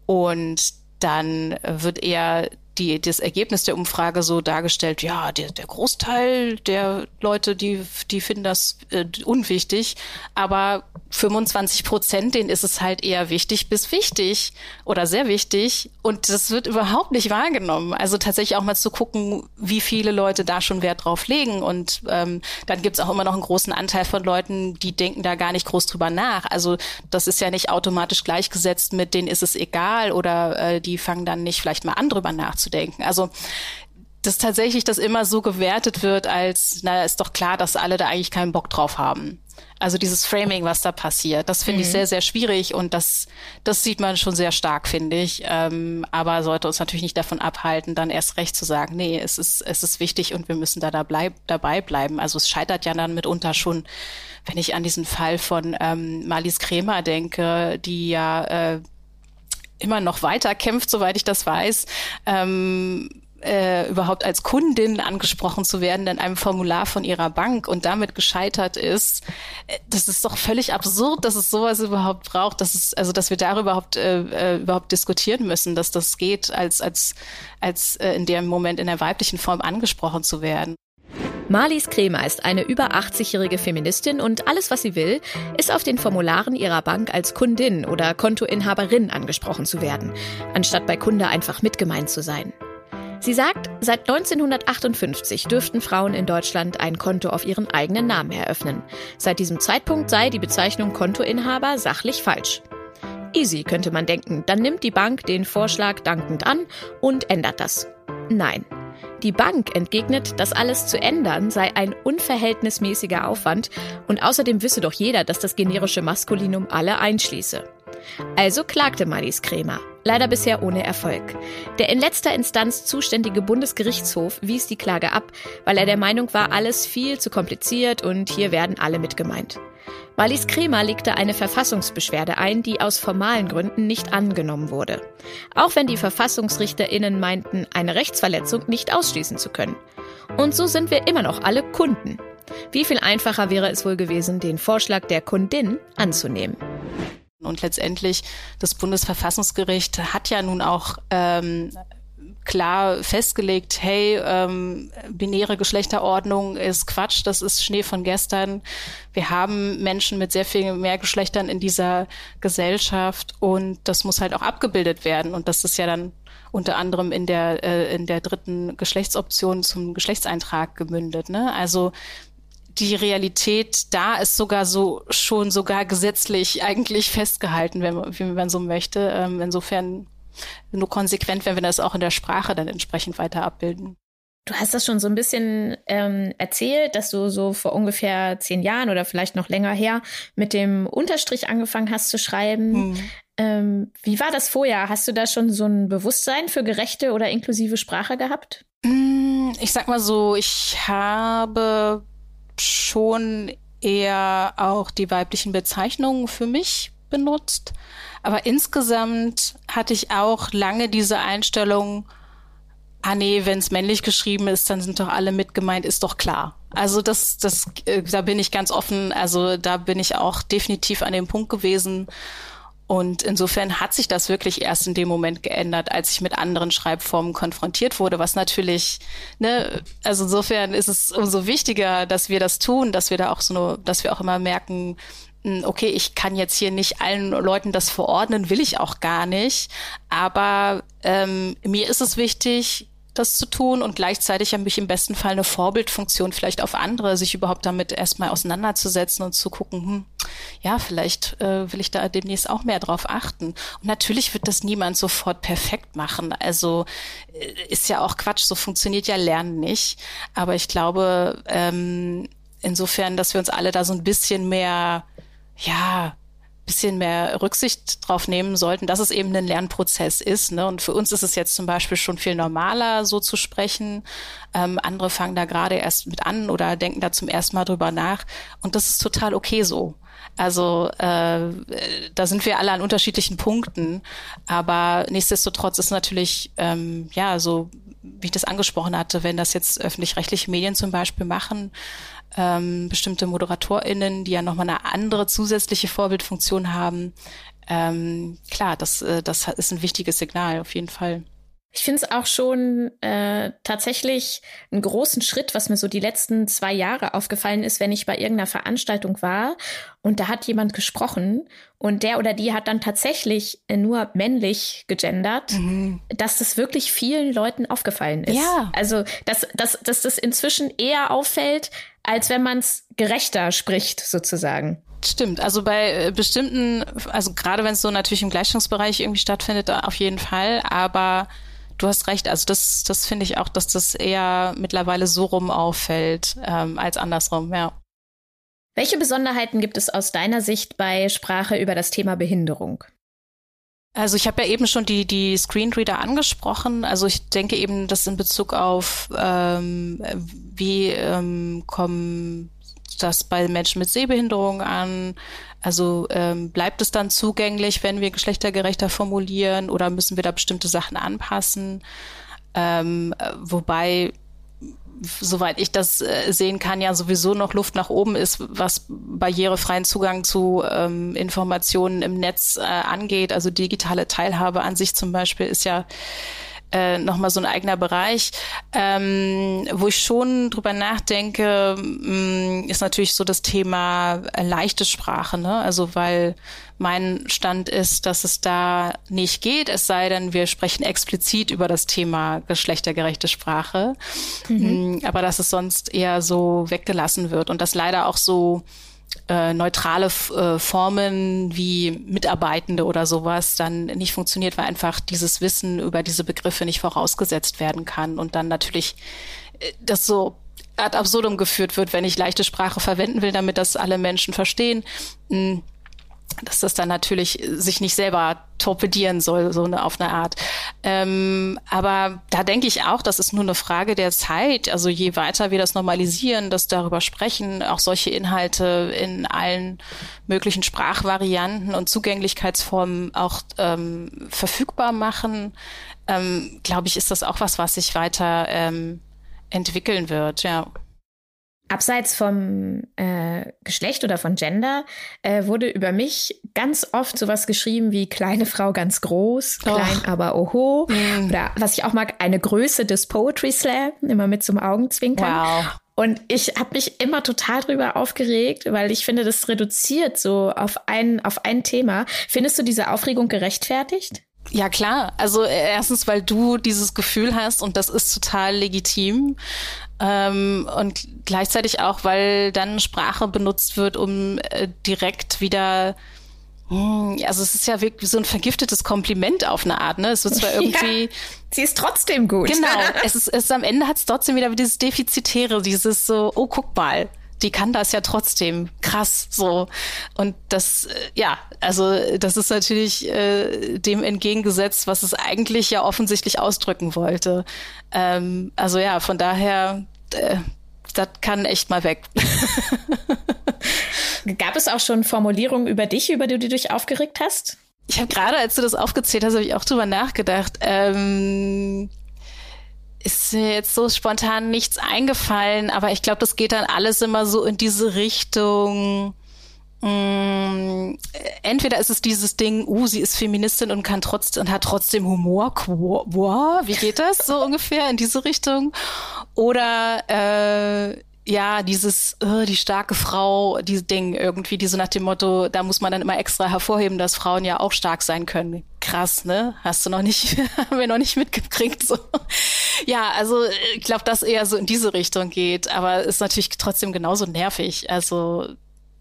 Und dann wird eher die, das Ergebnis der Umfrage so dargestellt, ja, der, der Großteil der Leute, die, die finden das äh, unwichtig, aber 25 Prozent, denen ist es halt eher wichtig bis wichtig oder sehr wichtig und das wird überhaupt nicht wahrgenommen. Also tatsächlich auch mal zu gucken, wie viele Leute da schon Wert drauf legen und ähm, dann gibt's auch immer noch einen großen Anteil von Leuten, die denken da gar nicht groß drüber nach. Also das ist ja nicht automatisch gleichgesetzt mit denen ist es egal oder äh, die fangen dann nicht vielleicht mal an drüber nachzudenken nachzudenken. Also dass tatsächlich das immer so gewertet wird, als, na, ist doch klar, dass alle da eigentlich keinen Bock drauf haben. Also dieses Framing, was da passiert, das finde mhm. ich sehr, sehr schwierig und das, das sieht man schon sehr stark, finde ich. Ähm, aber sollte uns natürlich nicht davon abhalten, dann erst recht zu sagen, nee, es ist, es ist wichtig und wir müssen da, da bleib, dabei bleiben. Also es scheitert ja dann mitunter schon, wenn ich an diesen Fall von ähm, Marlies Kremer denke, die ja äh, immer noch weiter kämpft, soweit ich das weiß. Ähm, äh, überhaupt als Kundin angesprochen zu werden in einem Formular von ihrer Bank und damit gescheitert ist, äh, das ist doch völlig absurd, dass es sowas überhaupt braucht, dass es, also dass wir darüber überhaupt, äh, äh, überhaupt diskutieren müssen, dass das geht, als, als, als äh, in dem Moment in der weiblichen Form angesprochen zu werden. Marlies Kremer ist eine über 80-jährige Feministin und alles, was sie will, ist auf den Formularen ihrer Bank als Kundin oder Kontoinhaberin angesprochen zu werden, anstatt bei Kunde einfach mitgemeint zu sein. Sie sagt, seit 1958 dürften Frauen in Deutschland ein Konto auf ihren eigenen Namen eröffnen. Seit diesem Zeitpunkt sei die Bezeichnung Kontoinhaber sachlich falsch. Easy könnte man denken, dann nimmt die Bank den Vorschlag dankend an und ändert das. Nein, die Bank entgegnet, das alles zu ändern sei ein unverhältnismäßiger Aufwand und außerdem wisse doch jeder, dass das generische Maskulinum alle einschließe. Also klagte Marlies Krämer, leider bisher ohne Erfolg. Der in letzter Instanz zuständige Bundesgerichtshof wies die Klage ab, weil er der Meinung war, alles viel zu kompliziert und hier werden alle mitgemeint. Wallis Kremer legte eine Verfassungsbeschwerde ein, die aus formalen Gründen nicht angenommen wurde. Auch wenn die VerfassungsrichterInnen meinten, eine Rechtsverletzung nicht ausschließen zu können. Und so sind wir immer noch alle Kunden. Wie viel einfacher wäre es wohl gewesen, den Vorschlag der Kundin anzunehmen? Und letztendlich, das Bundesverfassungsgericht hat ja nun auch ähm, klar festgelegt, hey, ähm, binäre Geschlechterordnung ist Quatsch, das ist Schnee von gestern. Wir haben Menschen mit sehr viel mehr Geschlechtern in dieser Gesellschaft und das muss halt auch abgebildet werden. Und das ist ja dann unter anderem in der, äh, in der dritten Geschlechtsoption zum Geschlechtseintrag gemündet. Ne? Also die Realität da ist sogar so schon sogar gesetzlich eigentlich festgehalten, wenn man, wie man so möchte. Ähm, insofern nur konsequent, wenn wir das auch in der Sprache dann entsprechend weiter abbilden. Du hast das schon so ein bisschen ähm, erzählt, dass du so vor ungefähr zehn Jahren oder vielleicht noch länger her mit dem Unterstrich angefangen hast zu schreiben. Hm. Ähm, wie war das vorher? Hast du da schon so ein Bewusstsein für gerechte oder inklusive Sprache gehabt? Hm, ich sag mal so, ich habe schon eher auch die weiblichen Bezeichnungen für mich benutzt. Aber insgesamt hatte ich auch lange diese Einstellung, ah nee, wenn es männlich geschrieben ist, dann sind doch alle mit gemeint, ist doch klar. Also das, das, äh, da bin ich ganz offen. Also da bin ich auch definitiv an dem Punkt gewesen. Und insofern hat sich das wirklich erst in dem Moment geändert, als ich mit anderen Schreibformen konfrontiert wurde, was natürlich, ne, also insofern ist es umso wichtiger, dass wir das tun, dass wir da auch so, dass wir auch immer merken, hm, okay, ich kann jetzt hier nicht allen Leuten das verordnen, will ich auch gar nicht. Aber ähm, mir ist es wichtig, das zu tun und gleichzeitig habe ich im besten Fall eine Vorbildfunktion vielleicht auf andere, sich überhaupt damit erstmal auseinanderzusetzen und zu gucken, hm, ja, vielleicht äh, will ich da demnächst auch mehr drauf achten. Und natürlich wird das niemand sofort perfekt machen. Also äh, ist ja auch Quatsch, so funktioniert ja Lernen nicht. Aber ich glaube, ähm, insofern, dass wir uns alle da so ein bisschen mehr ja, bisschen mehr Rücksicht drauf nehmen sollten, dass es eben ein Lernprozess ist. Ne? Und für uns ist es jetzt zum Beispiel schon viel normaler, so zu sprechen. Ähm, andere fangen da gerade erst mit an oder denken da zum ersten Mal drüber nach. Und das ist total okay so. Also äh, da sind wir alle an unterschiedlichen Punkten. Aber nichtsdestotrotz ist natürlich, ähm, ja, so wie ich das angesprochen hatte, wenn das jetzt öffentlich-rechtliche Medien zum Beispiel machen, ähm, bestimmte ModeratorInnen, die ja nochmal eine andere zusätzliche Vorbildfunktion haben. Ähm, klar, das, äh, das ist ein wichtiges Signal auf jeden Fall. Ich finde es auch schon äh, tatsächlich einen großen Schritt, was mir so die letzten zwei Jahre aufgefallen ist, wenn ich bei irgendeiner Veranstaltung war und da hat jemand gesprochen und der oder die hat dann tatsächlich nur männlich gegendert, mhm. dass das wirklich vielen Leuten aufgefallen ist. Ja. Also, dass, dass, dass das inzwischen eher auffällt, als wenn man es gerechter spricht, sozusagen. Stimmt, also bei äh, bestimmten, also gerade wenn es so natürlich im Gleichstellungsbereich irgendwie stattfindet, auf jeden Fall, aber du hast recht, also das, das finde ich auch, dass das eher mittlerweile so rum auffällt ähm, als andersrum, ja. Welche Besonderheiten gibt es aus deiner Sicht bei Sprache über das Thema Behinderung? Also ich habe ja eben schon die, die Screenreader angesprochen. Also ich denke eben, dass in Bezug auf ähm, wie ähm, kommen das bei Menschen mit Sehbehinderung an? Also ähm, bleibt es dann zugänglich, wenn wir geschlechtergerechter formulieren oder müssen wir da bestimmte Sachen anpassen? Ähm, wobei soweit ich das äh, sehen kann, ja sowieso noch Luft nach oben ist, was barrierefreien Zugang zu ähm, Informationen im Netz äh, angeht. Also digitale Teilhabe an sich zum Beispiel ist ja äh, nochmal so ein eigener Bereich. Ähm, wo ich schon drüber nachdenke, mh, mm, ist natürlich so das Thema äh, leichte Sprache, ne? Also weil mein Stand ist, dass es da nicht geht, es sei denn, wir sprechen explizit über das Thema geschlechtergerechte Sprache, mhm. Mm, aber dass es sonst eher so weggelassen wird und das leider auch so äh, neutrale äh, Formen wie Mitarbeitende oder sowas dann nicht funktioniert, weil einfach dieses Wissen über diese Begriffe nicht vorausgesetzt werden kann und dann natürlich äh, das so ad absurdum geführt wird, wenn ich leichte Sprache verwenden will, damit das alle Menschen verstehen. Mh, hm, dass das dann natürlich sich nicht selber torpedieren soll, so eine, auf eine Art. Ähm, aber da denke ich auch, das ist nur eine Frage der Zeit. Also je weiter wir das normalisieren, das darüber sprechen, auch solche Inhalte in allen möglichen Sprachvarianten und Zugänglichkeitsformen auch ähm, verfügbar machen, ähm, glaube ich, ist das auch was, was sich weiter ähm, entwickeln wird, ja. Abseits vom äh, Geschlecht oder von Gender äh, wurde über mich ganz oft sowas geschrieben wie kleine Frau ganz groß, klein oh. aber oho. Mm. Oder was ich auch mag, eine Größe des Poetry Slam, immer mit zum Augenzwinkern. Wow. Und ich habe mich immer total drüber aufgeregt, weil ich finde, das reduziert so auf ein, auf ein Thema. Findest du diese Aufregung gerechtfertigt? Ja, klar. Also erstens, weil du dieses Gefühl hast und das ist total legitim. Ähm, und gleichzeitig auch, weil dann Sprache benutzt wird, um äh, direkt wieder hm, also es ist ja wirklich so ein vergiftetes Kompliment auf eine Art, ne? Es wird zwar irgendwie. Ja, sie ist trotzdem gut. Genau. es ist, es ist am Ende hat es trotzdem wieder dieses Defizitäre, dieses so, oh, guck mal, die kann das ja trotzdem krass so und das äh, ja also das ist natürlich äh, dem entgegengesetzt was es eigentlich ja offensichtlich ausdrücken wollte ähm, also ja von daher äh, das kann echt mal weg. Gab es auch schon Formulierungen über dich über die du dich aufgeregt hast? Ich habe gerade als du das aufgezählt hast habe ich auch drüber nachgedacht. Ähm, ist mir jetzt so spontan nichts eingefallen, aber ich glaube, das geht dann alles immer so in diese Richtung. Mh, mm, entweder ist es dieses Ding, uh, sie ist Feministin und kann trotzdem und hat trotzdem Humor. Wow, wie geht das so ungefähr in diese Richtung? Oder äh, ja, dieses, äh, die starke Frau, dieses Ding irgendwie, die so nach dem Motto, da muss man dann immer extra hervorheben, dass Frauen ja auch stark sein können. Krass, ne? Hast du noch nicht, haben wir noch nicht mitgekriegt, so. Ja, also, ich glaube, dass eher so in diese Richtung geht, aber ist natürlich trotzdem genauso nervig. Also,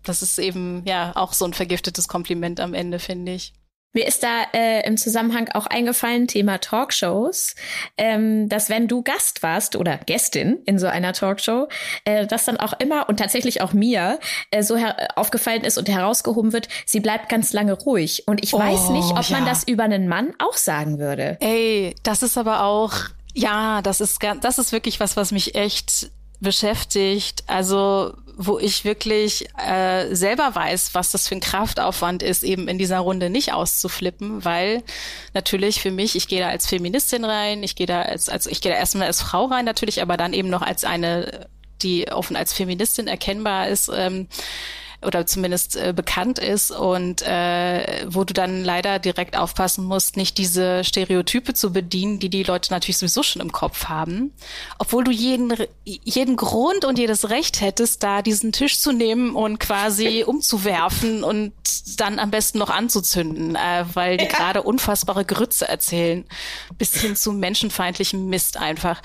das ist eben, ja, auch so ein vergiftetes Kompliment am Ende, finde ich. Mir ist da äh, im Zusammenhang auch eingefallen, Thema Talkshows, ähm, dass wenn du Gast warst oder Gästin in so einer Talkshow, äh, dass dann auch immer und tatsächlich auch mir äh, so aufgefallen ist und herausgehoben wird, sie bleibt ganz lange ruhig. Und ich oh, weiß nicht, ob ja. man das über einen Mann auch sagen würde. Ey, das ist aber auch, ja, das ist, das ist wirklich was, was mich echt beschäftigt. Also wo ich wirklich äh, selber weiß, was das für ein Kraftaufwand ist, eben in dieser Runde nicht auszuflippen, weil natürlich für mich, ich gehe da als Feministin rein, ich gehe da als, also ich gehe da erstmal als Frau rein natürlich, aber dann eben noch als eine, die offen als Feministin erkennbar ist. Ähm, oder zumindest äh, bekannt ist und äh, wo du dann leider direkt aufpassen musst, nicht diese Stereotype zu bedienen, die die Leute natürlich sowieso schon im Kopf haben, obwohl du jeden jeden Grund und jedes Recht hättest, da diesen Tisch zu nehmen und quasi umzuwerfen und dann am besten noch anzuzünden, äh, weil die ja. gerade unfassbare Grütze erzählen, bis hin zu menschenfeindlichem Mist einfach.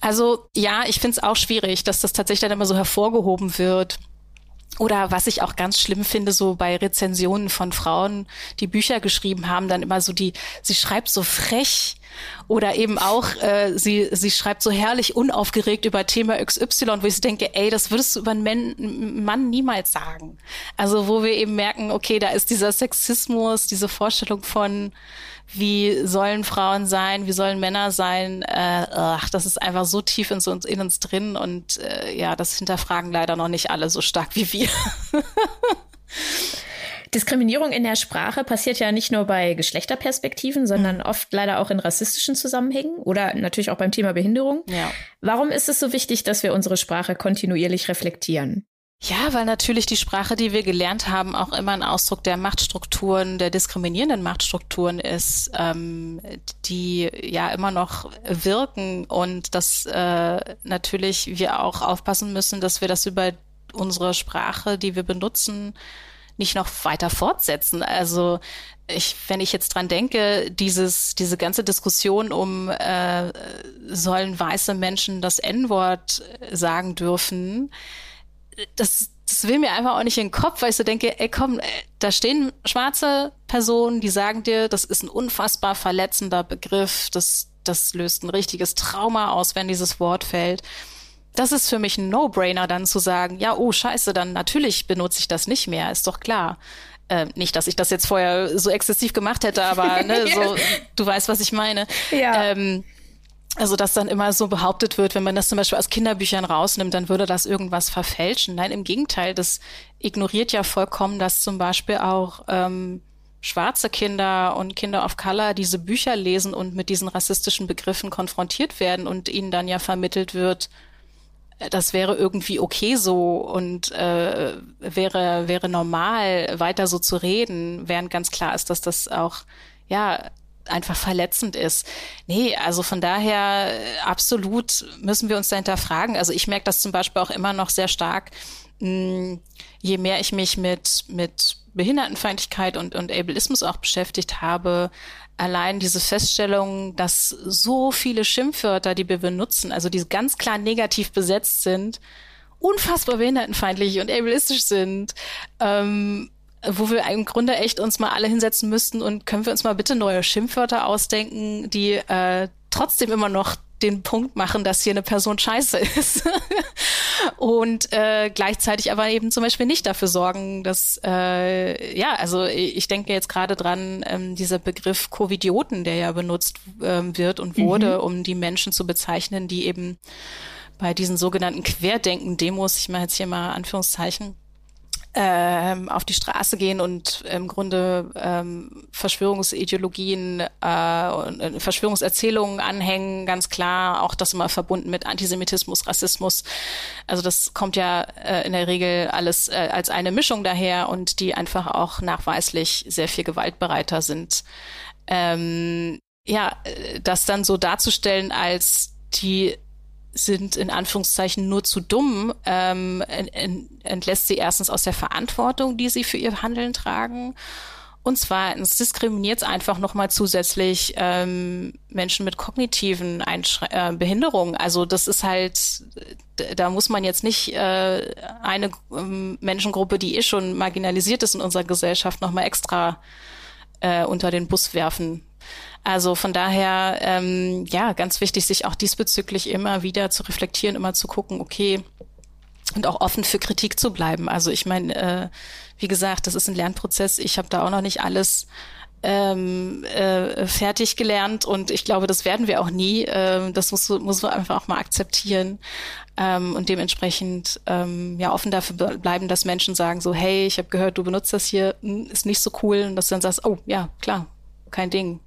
Also ja, ich finde es auch schwierig, dass das tatsächlich dann immer so hervorgehoben wird oder was ich auch ganz schlimm finde, so bei Rezensionen von Frauen, die Bücher geschrieben haben, dann immer so die, sie schreibt so frech oder eben auch, äh, sie, sie schreibt so herrlich unaufgeregt über Thema XY, wo ich denke, ey, das würdest du über einen Mann niemals sagen. Also wo wir eben merken, okay, da ist dieser Sexismus, diese Vorstellung von, wie sollen Frauen sein, wie sollen Männer sein, äh, ach, das ist einfach so tief in, uns, in uns drin und äh, ja, das hinterfragen leider noch nicht alle so stark wie wir. Diskriminierung in der Sprache passiert ja nicht nur bei Geschlechterperspektiven, sondern oft leider auch in rassistischen Zusammenhängen oder natürlich auch beim Thema Behinderung. Ja. Warum ist es so wichtig, dass wir unsere Sprache kontinuierlich reflektieren? Ja, weil natürlich die Sprache, die wir gelernt haben, auch immer ein Ausdruck der Machtstrukturen, der diskriminierenden Machtstrukturen ist, ähm, die ja immer noch wirken und dass äh, natürlich wir auch aufpassen müssen, dass wir das über unsere Sprache, die wir benutzen, nicht noch weiter fortsetzen. Also ich, wenn ich jetzt dran denke, dieses, diese ganze Diskussion um äh, sollen weiße Menschen das N-Wort sagen dürfen, das, das will mir einfach auch nicht in den Kopf, weil ich so denke, ey komm, da stehen schwarze Personen, die sagen dir, das ist ein unfassbar verletzender Begriff, das, das löst ein richtiges Trauma aus, wenn dieses Wort fällt. Das ist für mich ein No-Brainer, dann zu sagen, ja, oh scheiße, dann natürlich benutze ich das nicht mehr, ist doch klar. Äh, nicht, dass ich das jetzt vorher so exzessiv gemacht hätte, aber ne, so, du weißt, was ich meine. Ja. Ähm, also, dass dann immer so behauptet wird, wenn man das zum Beispiel aus Kinderbüchern rausnimmt, dann würde das irgendwas verfälschen. Nein, im Gegenteil, das ignoriert ja vollkommen, dass zum Beispiel auch ähm, schwarze Kinder und Kinder of Color diese Bücher lesen und mit diesen rassistischen Begriffen konfrontiert werden und ihnen dann ja vermittelt wird, das wäre irgendwie okay so und äh, wäre wäre normal weiter so zu reden, während ganz klar ist, dass das auch ja einfach verletzend ist. Nee, also von daher äh, absolut müssen wir uns da hinterfragen. Also ich merke das zum Beispiel auch immer noch sehr stark, mh, hm, je mehr ich mich mit, mit Behindertenfeindlichkeit und, und Ableismus auch beschäftigt habe, allein diese Feststellung, dass so viele Schimpfwörter, die wir benutzen, also die ganz klar negativ besetzt sind, unfassbar behindertenfeindlich und ableistisch sind, ähm, wo wir im Grunde echt uns mal alle hinsetzen müssten und können wir uns mal bitte neue Schimpfwörter ausdenken, die äh, trotzdem immer noch den Punkt machen, dass hier eine Person scheiße ist. und äh, gleichzeitig aber eben zum Beispiel nicht dafür sorgen, dass, äh, ja, also ich denke jetzt gerade dran, ähm, dieser Begriff Covidioten, der ja benutzt ähm, wird und wurde, mhm. um die Menschen zu bezeichnen, die eben bei diesen sogenannten Querdenken-Demos, ich mache jetzt hier mal Anführungszeichen, ähm, auf die Straße gehen und im Grunde ähm, Verschwörungsideologien äh, und äh, Verschwörungserzählungen anhängen, ganz klar, auch das immer verbunden mit Antisemitismus, Rassismus. Also das kommt ja äh, in der Regel alles äh, als eine Mischung daher und die einfach auch nachweislich sehr viel gewaltbereiter sind. Ähm, ja, äh, das dann so darzustellen als die sind in Anführungszeichen nur zu dumm, ähm, entlässt sie erstens aus der Verantwortung, die sie für ihr Handeln tragen. Und zweitens diskriminiert es einfach nochmal zusätzlich ähm, Menschen mit kognitiven Einschrä äh, Behinderungen. Also das ist halt, da muss man jetzt nicht äh, eine ähm, Menschengruppe, die eh schon marginalisiert ist in unserer Gesellschaft, nochmal extra äh, unter den Bus werfen. Also von daher, ähm, ja, ganz wichtig, sich auch diesbezüglich immer wieder zu reflektieren, immer zu gucken, okay, und auch offen für Kritik zu bleiben. Also ich meine, äh, wie gesagt, das ist ein Lernprozess. Ich habe da auch noch nicht alles ähm, äh, fertig gelernt und ich glaube, das werden wir auch nie. Ähm, das muss, muss man einfach auch mal akzeptieren ähm, und dementsprechend ähm, ja offen dafür bleiben, dass Menschen sagen so, hey, ich habe gehört, du benutzt das hier, hm, ist nicht so cool und dass du dann sagst, oh ja, klar, kein Ding.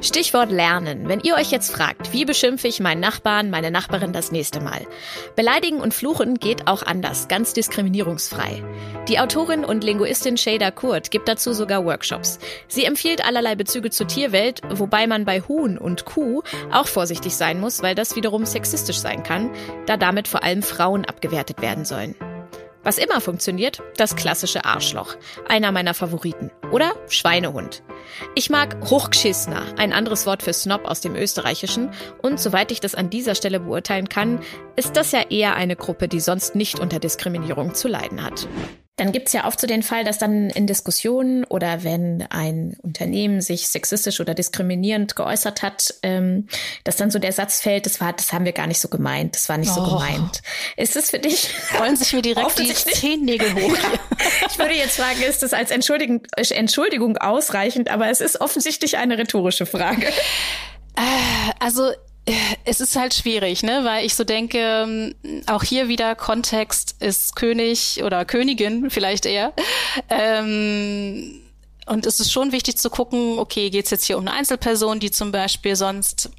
Stichwort Lernen. Wenn ihr euch jetzt fragt, wie beschimpfe ich meinen Nachbarn, meine Nachbarin das nächste Mal? Beleidigen und Fluchen geht auch anders, ganz diskriminierungsfrei. Die Autorin und Linguistin Shada Kurt gibt dazu sogar Workshops. Sie empfiehlt allerlei Bezüge zur Tierwelt, wobei man bei Huhn und Kuh auch vorsichtig sein muss, weil das wiederum sexistisch sein kann, da damit vor allem Frauen abgewertet werden sollen. Was immer funktioniert, das klassische Arschloch. Einer meiner Favoriten. Oder Schweinehund. Ich mag Hochgeschissener, ein anderes Wort für Snob aus dem Österreichischen. Und soweit ich das an dieser Stelle beurteilen kann, ist das ja eher eine Gruppe, die sonst nicht unter Diskriminierung zu leiden hat. Dann gibt's ja oft so den Fall, dass dann in Diskussionen oder wenn ein Unternehmen sich sexistisch oder diskriminierend geäußert hat, ähm, dass dann so der Satz fällt, das war, das haben wir gar nicht so gemeint, das war nicht oh. so gemeint. Ist es für dich? Wollen sich mir direkt die Zehennägel hoch. ich würde jetzt fragen, ist das als Entschuldigung, Entschuldigung ausreichend, aber es ist offensichtlich eine rhetorische Frage. Äh, also es ist halt schwierig, ne, weil ich so denke, ähm, auch hier wieder Kontext ist König oder Königin vielleicht eher. Ähm, und es ist schon wichtig zu gucken, okay, geht es jetzt hier um eine Einzelperson, die zum Beispiel sonst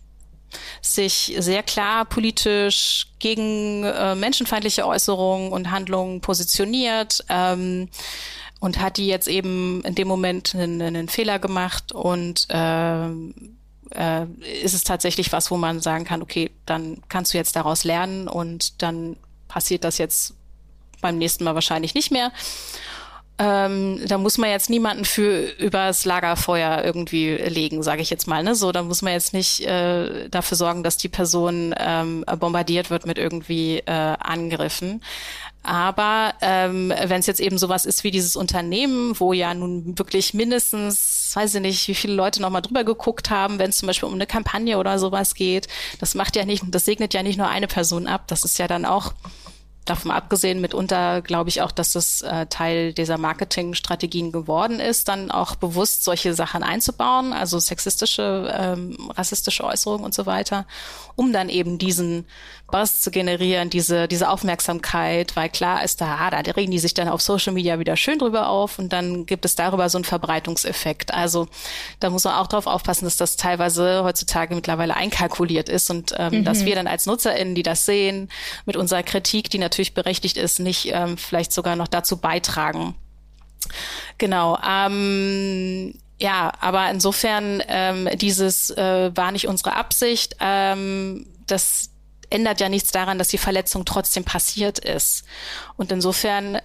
sich sehr klar politisch gegen äh, menschenfeindliche Äußerungen und Handlungen positioniert ähm, und hat die jetzt eben in dem Moment einen, einen Fehler gemacht und äh, äh, ist es tatsächlich was, wo man sagen kann, okay, dann kannst du jetzt daraus lernen und dann passiert das jetzt beim nächsten Mal wahrscheinlich nicht mehr. Ähm, da muss man jetzt niemanden für übers Lagerfeuer irgendwie legen, sage ich jetzt mal. Ne? So, da muss man jetzt nicht äh, dafür sorgen, dass die Person ähm, bombardiert wird mit irgendwie äh, Angriffen. Aber ähm, wenn es jetzt eben sowas ist wie dieses Unternehmen, wo ja nun wirklich mindestens, weiß ich nicht, wie viele Leute nochmal drüber geguckt haben, wenn es zum Beispiel um eine Kampagne oder sowas geht, das macht ja nicht, das segnet ja nicht nur eine Person ab, das ist ja dann auch davon abgesehen, mitunter glaube ich auch, dass das äh, Teil dieser Marketingstrategien geworden ist, dann auch bewusst solche Sachen einzubauen, also sexistische, ähm, rassistische Äußerungen und so weiter, um dann eben diesen Buzz zu generieren, diese, diese Aufmerksamkeit, weil klar ist da, ah, da regen die sich dann auf Social Media wieder schön drüber auf und dann gibt es darüber so einen Verbreitungseffekt. Also da muss man auch drauf aufpassen, dass das teilweise heutzutage mittlerweile einkalkuliert ist und ähm, mhm. dass wir dann als NutzerInnen, die das sehen, mit unserer Kritik, die natürlich berechtigt ist, nicht ähm, vielleicht sogar noch dazu beitragen. Genau. Ähm, ja, aber insofern ähm, dieses äh, war nicht unsere Absicht. Ähm, das ändert ja nichts daran, dass die Verletzung trotzdem passiert ist. Und insofern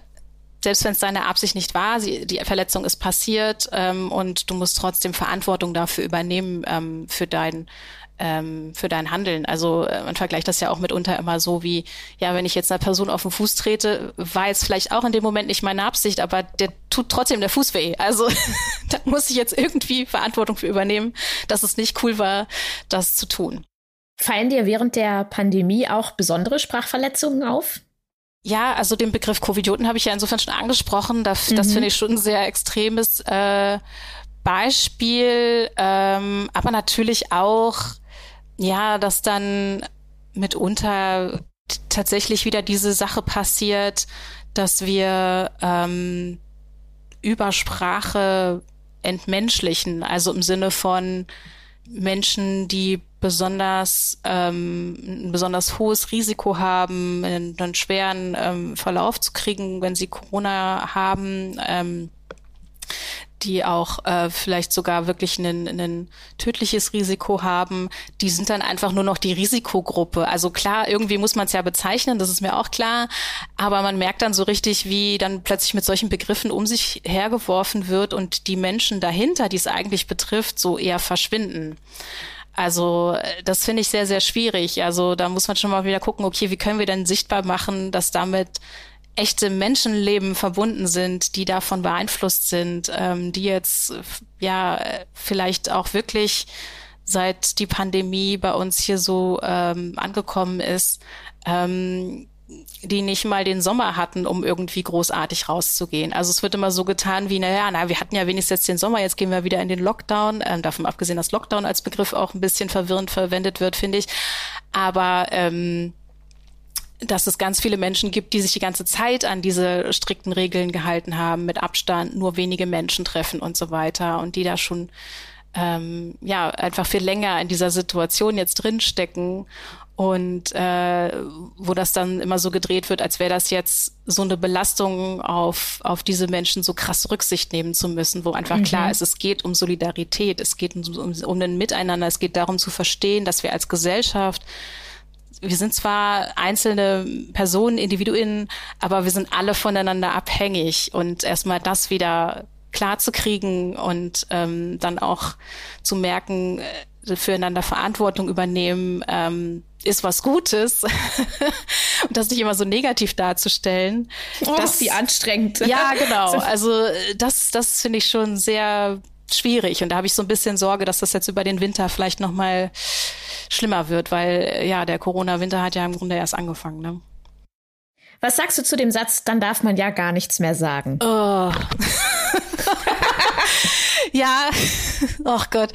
selbst wenn es deine Absicht nicht war, sie, die Verletzung ist passiert ähm, und du musst trotzdem Verantwortung dafür übernehmen ähm, für dein ähm, für dein Handeln. Also äh, man vergleicht das ja auch mitunter immer so wie, ja, wenn ich jetzt einer Person auf den Fuß trete, war jetzt vielleicht auch in dem Moment nicht meine Absicht, aber der tut trotzdem der Fuß weh. Also da muss ich jetzt irgendwie Verantwortung für übernehmen, dass es nicht cool war, das zu tun. Fallen dir während der Pandemie auch besondere Sprachverletzungen auf? Ja, also den Begriff Covidioten habe ich ja insofern schon angesprochen. Das, mhm. das finde ich schon ein sehr extremes äh, Beispiel, ähm, aber natürlich auch ja, dass dann mitunter tatsächlich wieder diese Sache passiert, dass wir ähm, über Sprache entmenschlichen, also im Sinne von Menschen, die besonders ähm, ein besonders hohes Risiko haben, einen, einen schweren ähm, Verlauf zu kriegen, wenn sie Corona haben, ähm, die auch äh, vielleicht sogar wirklich ein, tödliches Risiko haben, die sind dann einfach nur noch die Risikogruppe. Also klar, irgendwie muss man es ja bezeichnen, das ist mir auch klar, aber man merkt dann so richtig, wie dann plötzlich mit solchen Begriffen um sich hergeworfen wird und die Menschen dahinter, die es eigentlich betrifft, so eher verschwinden. Also äh, das finde ich sehr, sehr schwierig. Also da muss man schon mal wieder gucken, okay, wie können wir denn sichtbar machen, dass damit echte Menschenleben verbunden sind, die davon beeinflusst sind, ähm, die jetzt ja vielleicht auch wirklich seit die Pandemie bei uns hier so ähm, angekommen ist, ähm, die nicht mal den Sommer hatten, um irgendwie großartig rauszugehen. Also es wird immer so getan wie, naja, na, wir hatten ja wenigstens jetzt den Sommer, jetzt gehen wir wieder in den Lockdown. Ähm, davon abgesehen, dass Lockdown als Begriff auch ein bisschen verwirrend verwendet wird, finde ich. Aber ähm, dass es ganz viele Menschen gibt, die sich die ganze Zeit an diese strikten Regeln gehalten haben, mit Abstand, nur wenige Menschen treffen und so weiter und die da schon ähm, ja einfach viel länger in dieser Situation jetzt drinstecken und äh, wo das dann immer so gedreht wird, als wäre das jetzt so eine Belastung auf, auf diese Menschen so krass Rücksicht nehmen zu müssen, wo einfach mhm. klar ist, es geht um Solidarität, es geht um, um, um ein Miteinander, es geht darum zu verstehen, dass wir als Gesellschaft wir sind zwar einzelne Personen, Individuen, aber wir sind alle voneinander abhängig und erstmal das wieder klar zu kriegen und ähm, dann auch zu merken, äh, füreinander Verantwortung übernehmen, ähm, ist was Gutes und das nicht immer so negativ darzustellen. Oh, das wie anstrengend. Ja, genau. Also das, das finde ich schon sehr schwierig und da habe ich so ein bisschen Sorge, dass das jetzt über den Winter vielleicht noch mal schlimmer wird, weil ja der Corona-Winter hat ja im Grunde erst angefangen. Ne? Was sagst du zu dem Satz? Dann darf man ja gar nichts mehr sagen. Oh. ja, oh Gott.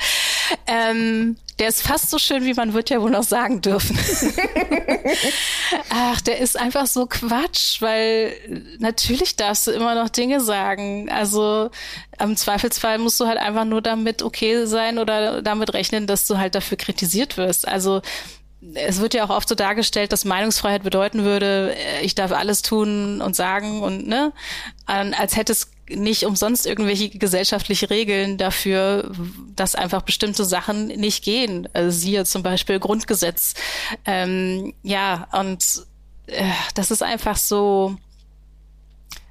Ähm, der ist fast so schön, wie man wird ja wohl noch sagen dürfen. Ach, der ist einfach so Quatsch, weil natürlich darfst du immer noch Dinge sagen. Also im Zweifelsfall musst du halt einfach nur damit okay sein oder damit rechnen, dass du halt dafür kritisiert wirst. Also es wird ja auch oft so dargestellt, dass Meinungsfreiheit bedeuten würde, äh, ich darf alles tun und sagen und ne, als hätte es nicht umsonst irgendwelche gesellschaftliche Regeln dafür, dass einfach bestimmte Sachen nicht gehen. Also siehe zum Beispiel Grundgesetz. Ähm, ja, und äh, das ist einfach so,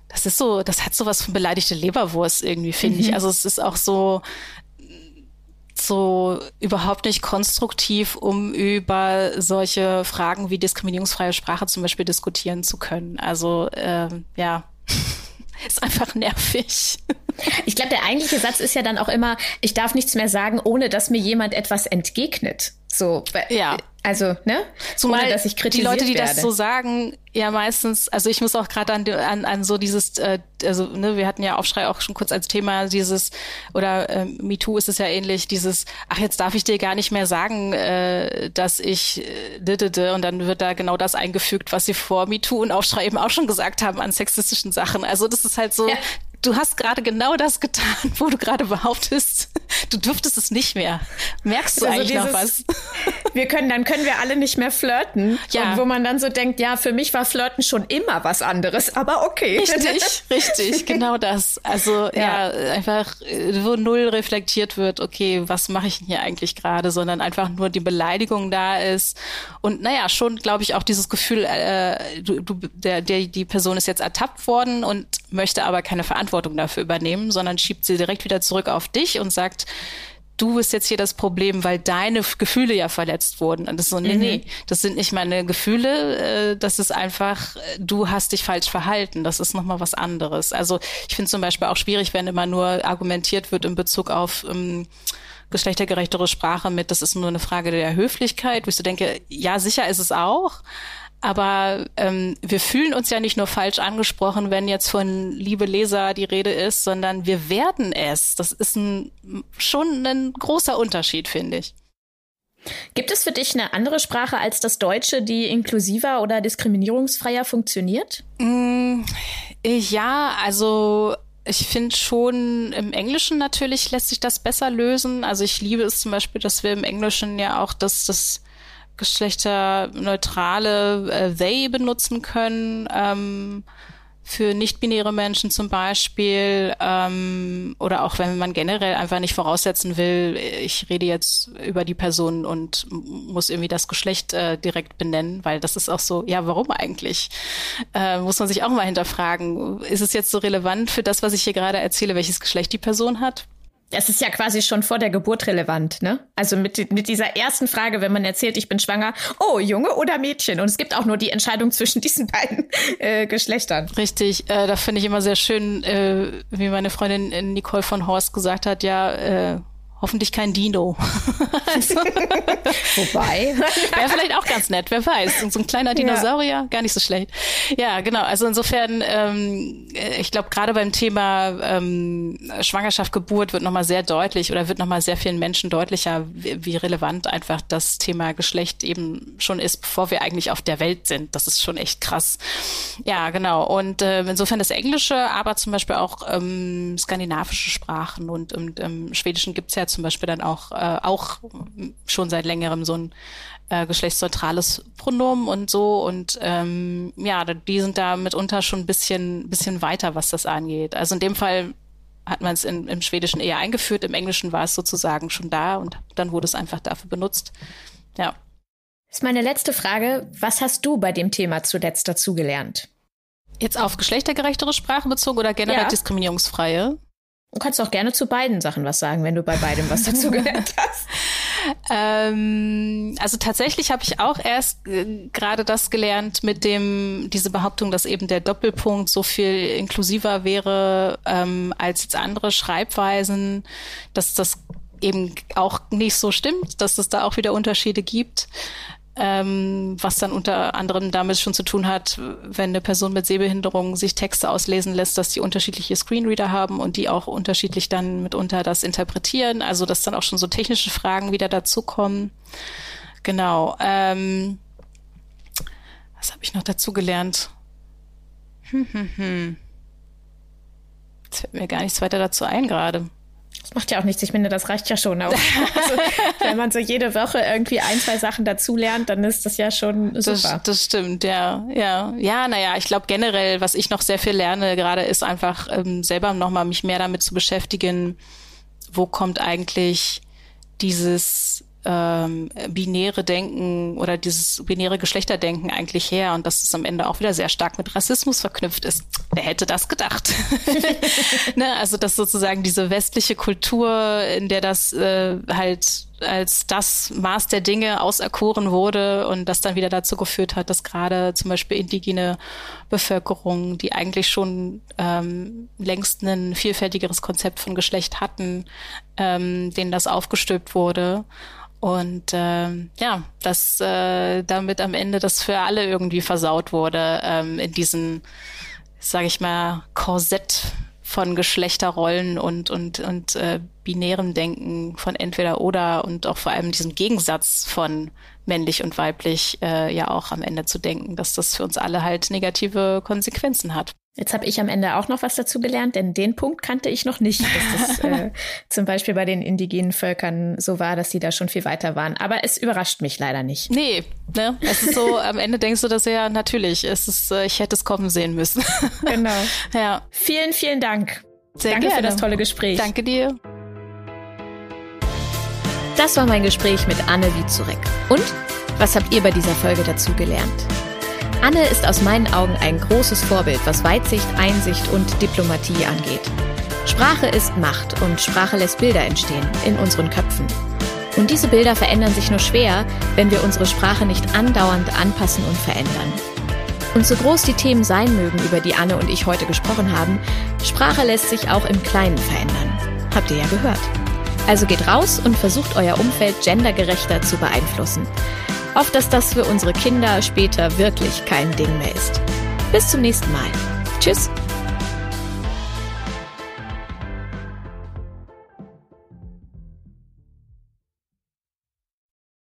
das ist so, das hat so was von beleidigte Leberwurst irgendwie, finde mhm. ich. Also es ist auch so, so überhaupt nicht konstruktiv, um über solche Fragen wie diskriminierungsfreie Sprache zum Beispiel diskutieren zu können. Also ähm, ja, ist einfach nervig. Ich glaube, der eigentliche Satz ist ja dann auch immer, ich darf nichts mehr sagen, ohne dass mir jemand etwas entgegnet. So, ja. Also, ne? Zumal Ohne, dass ich kritisiert die Leute, die werde. das so sagen, ja meistens, also ich muss auch gerade an, an, an so dieses, äh, also ne, wir hatten ja Aufschrei auch schon kurz als Thema, dieses, oder äh, MeToo ist es ja ähnlich, dieses, ach, jetzt darf ich dir gar nicht mehr sagen, äh, dass ich äh, und dann wird da genau das eingefügt, was sie vor MeToo und Aufschrei eben auch schon gesagt haben an sexistischen Sachen. Also das ist halt so, ja du hast gerade genau das getan, wo du gerade behauptest, du dürftest es nicht mehr. Merkst du also eigentlich dieses, noch was? Wir können, dann können wir alle nicht mehr flirten. Ja. Und wo man dann so denkt, ja, für mich war Flirten schon immer was anderes, aber okay. Richtig, richtig, genau das. Also ja, ja einfach, wo null reflektiert wird, okay, was mache ich denn hier eigentlich gerade, sondern einfach nur die Beleidigung da ist. Und naja, schon, glaube ich, auch dieses Gefühl, äh, du, du, der, der, die Person ist jetzt ertappt worden und möchte aber keine Verantwortung Verantwortung dafür übernehmen, sondern schiebt sie direkt wieder zurück auf dich und sagt, du bist jetzt hier das Problem, weil deine Gefühle ja verletzt wurden. Und das ist so, nee, mhm. nee, das sind nicht meine Gefühle, äh, das ist einfach, du hast dich falsch verhalten. Das ist nochmal was anderes. Also ich finde zum Beispiel auch schwierig, wenn immer nur argumentiert wird in Bezug auf ähm, geschlechtergerechtere Sprache mit, das ist nur eine Frage der Höflichkeit, wo ich so denke, ja, sicher ist es auch, aber ähm, wir fühlen uns ja nicht nur falsch angesprochen, wenn jetzt von liebe Leser die Rede ist, sondern wir werden es. Das ist ein, schon ein großer Unterschied, finde ich. Gibt es für dich eine andere Sprache als das Deutsche, die inklusiver oder diskriminierungsfreier funktioniert? Mm, ja, also ich finde schon im Englischen natürlich lässt sich das besser lösen. Also ich liebe es zum Beispiel, dass wir im Englischen ja auch das, das geschlechterneutrale äh, they benutzen können. Ähm, für nicht-binäre Menschen zum Beispiel ähm, oder auch wenn man generell einfach nicht voraussetzen will, ich rede jetzt über die Person und muss irgendwie das Geschlecht äh, direkt benennen, weil das ist auch so, ja, warum eigentlich? Äh, muss man sich auch mal hinterfragen, ist es jetzt so relevant für das, was ich hier gerade erzähle, welches Geschlecht die Person hat? Es ist ja quasi schon vor der Geburt relevant, ne? Also mit, mit dieser ersten Frage, wenn man erzählt, ich bin schwanger, oh, Junge oder Mädchen? Und es gibt auch nur die Entscheidung zwischen diesen beiden äh, Geschlechtern. Richtig, äh, da finde ich immer sehr schön, äh, wie meine Freundin Nicole von Horst gesagt hat, ja, äh, Hoffentlich kein Dino. also, Wobei. Wäre vielleicht auch ganz nett, wer weiß. Und so ein kleiner Dinosaurier, ja. gar nicht so schlecht. Ja, genau. Also insofern, ähm, ich glaube, gerade beim Thema ähm, Schwangerschaft, Geburt wird nochmal sehr deutlich oder wird nochmal sehr vielen Menschen deutlicher, wie, wie relevant einfach das Thema Geschlecht eben schon ist, bevor wir eigentlich auf der Welt sind. Das ist schon echt krass. Ja, genau. Und äh, insofern das Englische, aber zum Beispiel auch ähm, skandinavische Sprachen und im, im Schwedischen gibt's ja zum Beispiel dann auch, äh, auch schon seit längerem so ein äh, geschlechtsneutrales Pronomen und so. Und ähm, ja, die sind da mitunter schon ein bisschen, bisschen weiter, was das angeht. Also in dem Fall hat man es im Schwedischen eher eingeführt, im Englischen war es sozusagen schon da und dann wurde es einfach dafür benutzt. Ja. Das ist meine letzte Frage. Was hast du bei dem Thema zuletzt dazugelernt? Jetzt auf geschlechtergerechtere Sprache bezogen oder generell ja. diskriminierungsfreie? Du kannst auch gerne zu beiden Sachen was sagen, wenn du bei beidem was dazu gelernt hast. ähm, also tatsächlich habe ich auch erst äh, gerade das gelernt mit dem, diese Behauptung, dass eben der Doppelpunkt so viel inklusiver wäre ähm, als jetzt andere Schreibweisen, dass das eben auch nicht so stimmt, dass es da auch wieder Unterschiede gibt. Ähm, was dann unter anderem damit schon zu tun hat, wenn eine Person mit Sehbehinderung sich Texte auslesen lässt, dass die unterschiedliche Screenreader haben und die auch unterschiedlich dann mitunter das interpretieren. Also dass dann auch schon so technische Fragen wieder dazukommen. Genau. Ähm, was habe ich noch dazu gelernt? Hm, hm, hm. Jetzt fällt mir gar nichts weiter dazu ein gerade. Das macht ja auch nichts. Ich finde, das reicht ja schon auch. Also, wenn man so jede Woche irgendwie ein, zwei Sachen dazulernt, dann ist das ja schon super. Das, das stimmt, ja. Ja, ja naja, ich glaube generell, was ich noch sehr viel lerne gerade, ist einfach ähm, selber nochmal mich mehr damit zu beschäftigen, wo kommt eigentlich dieses ähm, binäre Denken oder dieses binäre Geschlechterdenken eigentlich her und dass es am Ende auch wieder sehr stark mit Rassismus verknüpft ist. Wer hätte das gedacht? ne? Also dass sozusagen diese westliche Kultur, in der das äh, halt als das Maß der Dinge auserkoren wurde und das dann wieder dazu geführt hat, dass gerade zum Beispiel indigene Bevölkerung, die eigentlich schon ähm, längst ein vielfältigeres Konzept von Geschlecht hatten, ähm, denen das aufgestülpt wurde. Und ähm, ja, dass äh, damit am Ende das für alle irgendwie versaut wurde ähm, in diesen, sage ich mal, Korsett von Geschlechterrollen und und und äh, binären Denken von entweder oder und auch vor allem diesem Gegensatz von männlich und weiblich äh, ja auch am Ende zu denken, dass das für uns alle halt negative Konsequenzen hat. Jetzt habe ich am Ende auch noch was dazu gelernt, denn den Punkt kannte ich noch nicht, dass das äh, zum Beispiel bei den indigenen Völkern so war, dass sie da schon viel weiter waren. Aber es überrascht mich leider nicht. Nee, ne? Es ist so, am Ende denkst du das ja natürlich. Es ist, äh, ich hätte es kommen sehen müssen. Genau. ja. Vielen, vielen Dank. Sehr Danke gerne. für das tolle Gespräch. Danke dir. Das war mein Gespräch mit Anne Wiezurek. Und was habt ihr bei dieser Folge dazu gelernt? Anne ist aus meinen Augen ein großes Vorbild, was Weitsicht, Einsicht und Diplomatie angeht. Sprache ist Macht und Sprache lässt Bilder entstehen in unseren Köpfen. Und diese Bilder verändern sich nur schwer, wenn wir unsere Sprache nicht andauernd anpassen und verändern. Und so groß die Themen sein mögen, über die Anne und ich heute gesprochen haben, Sprache lässt sich auch im Kleinen verändern. Habt ihr ja gehört. Also geht raus und versucht euer Umfeld gendergerechter zu beeinflussen auf dass das für unsere Kinder später wirklich kein Ding mehr ist. Bis zum nächsten Mal. Tschüss.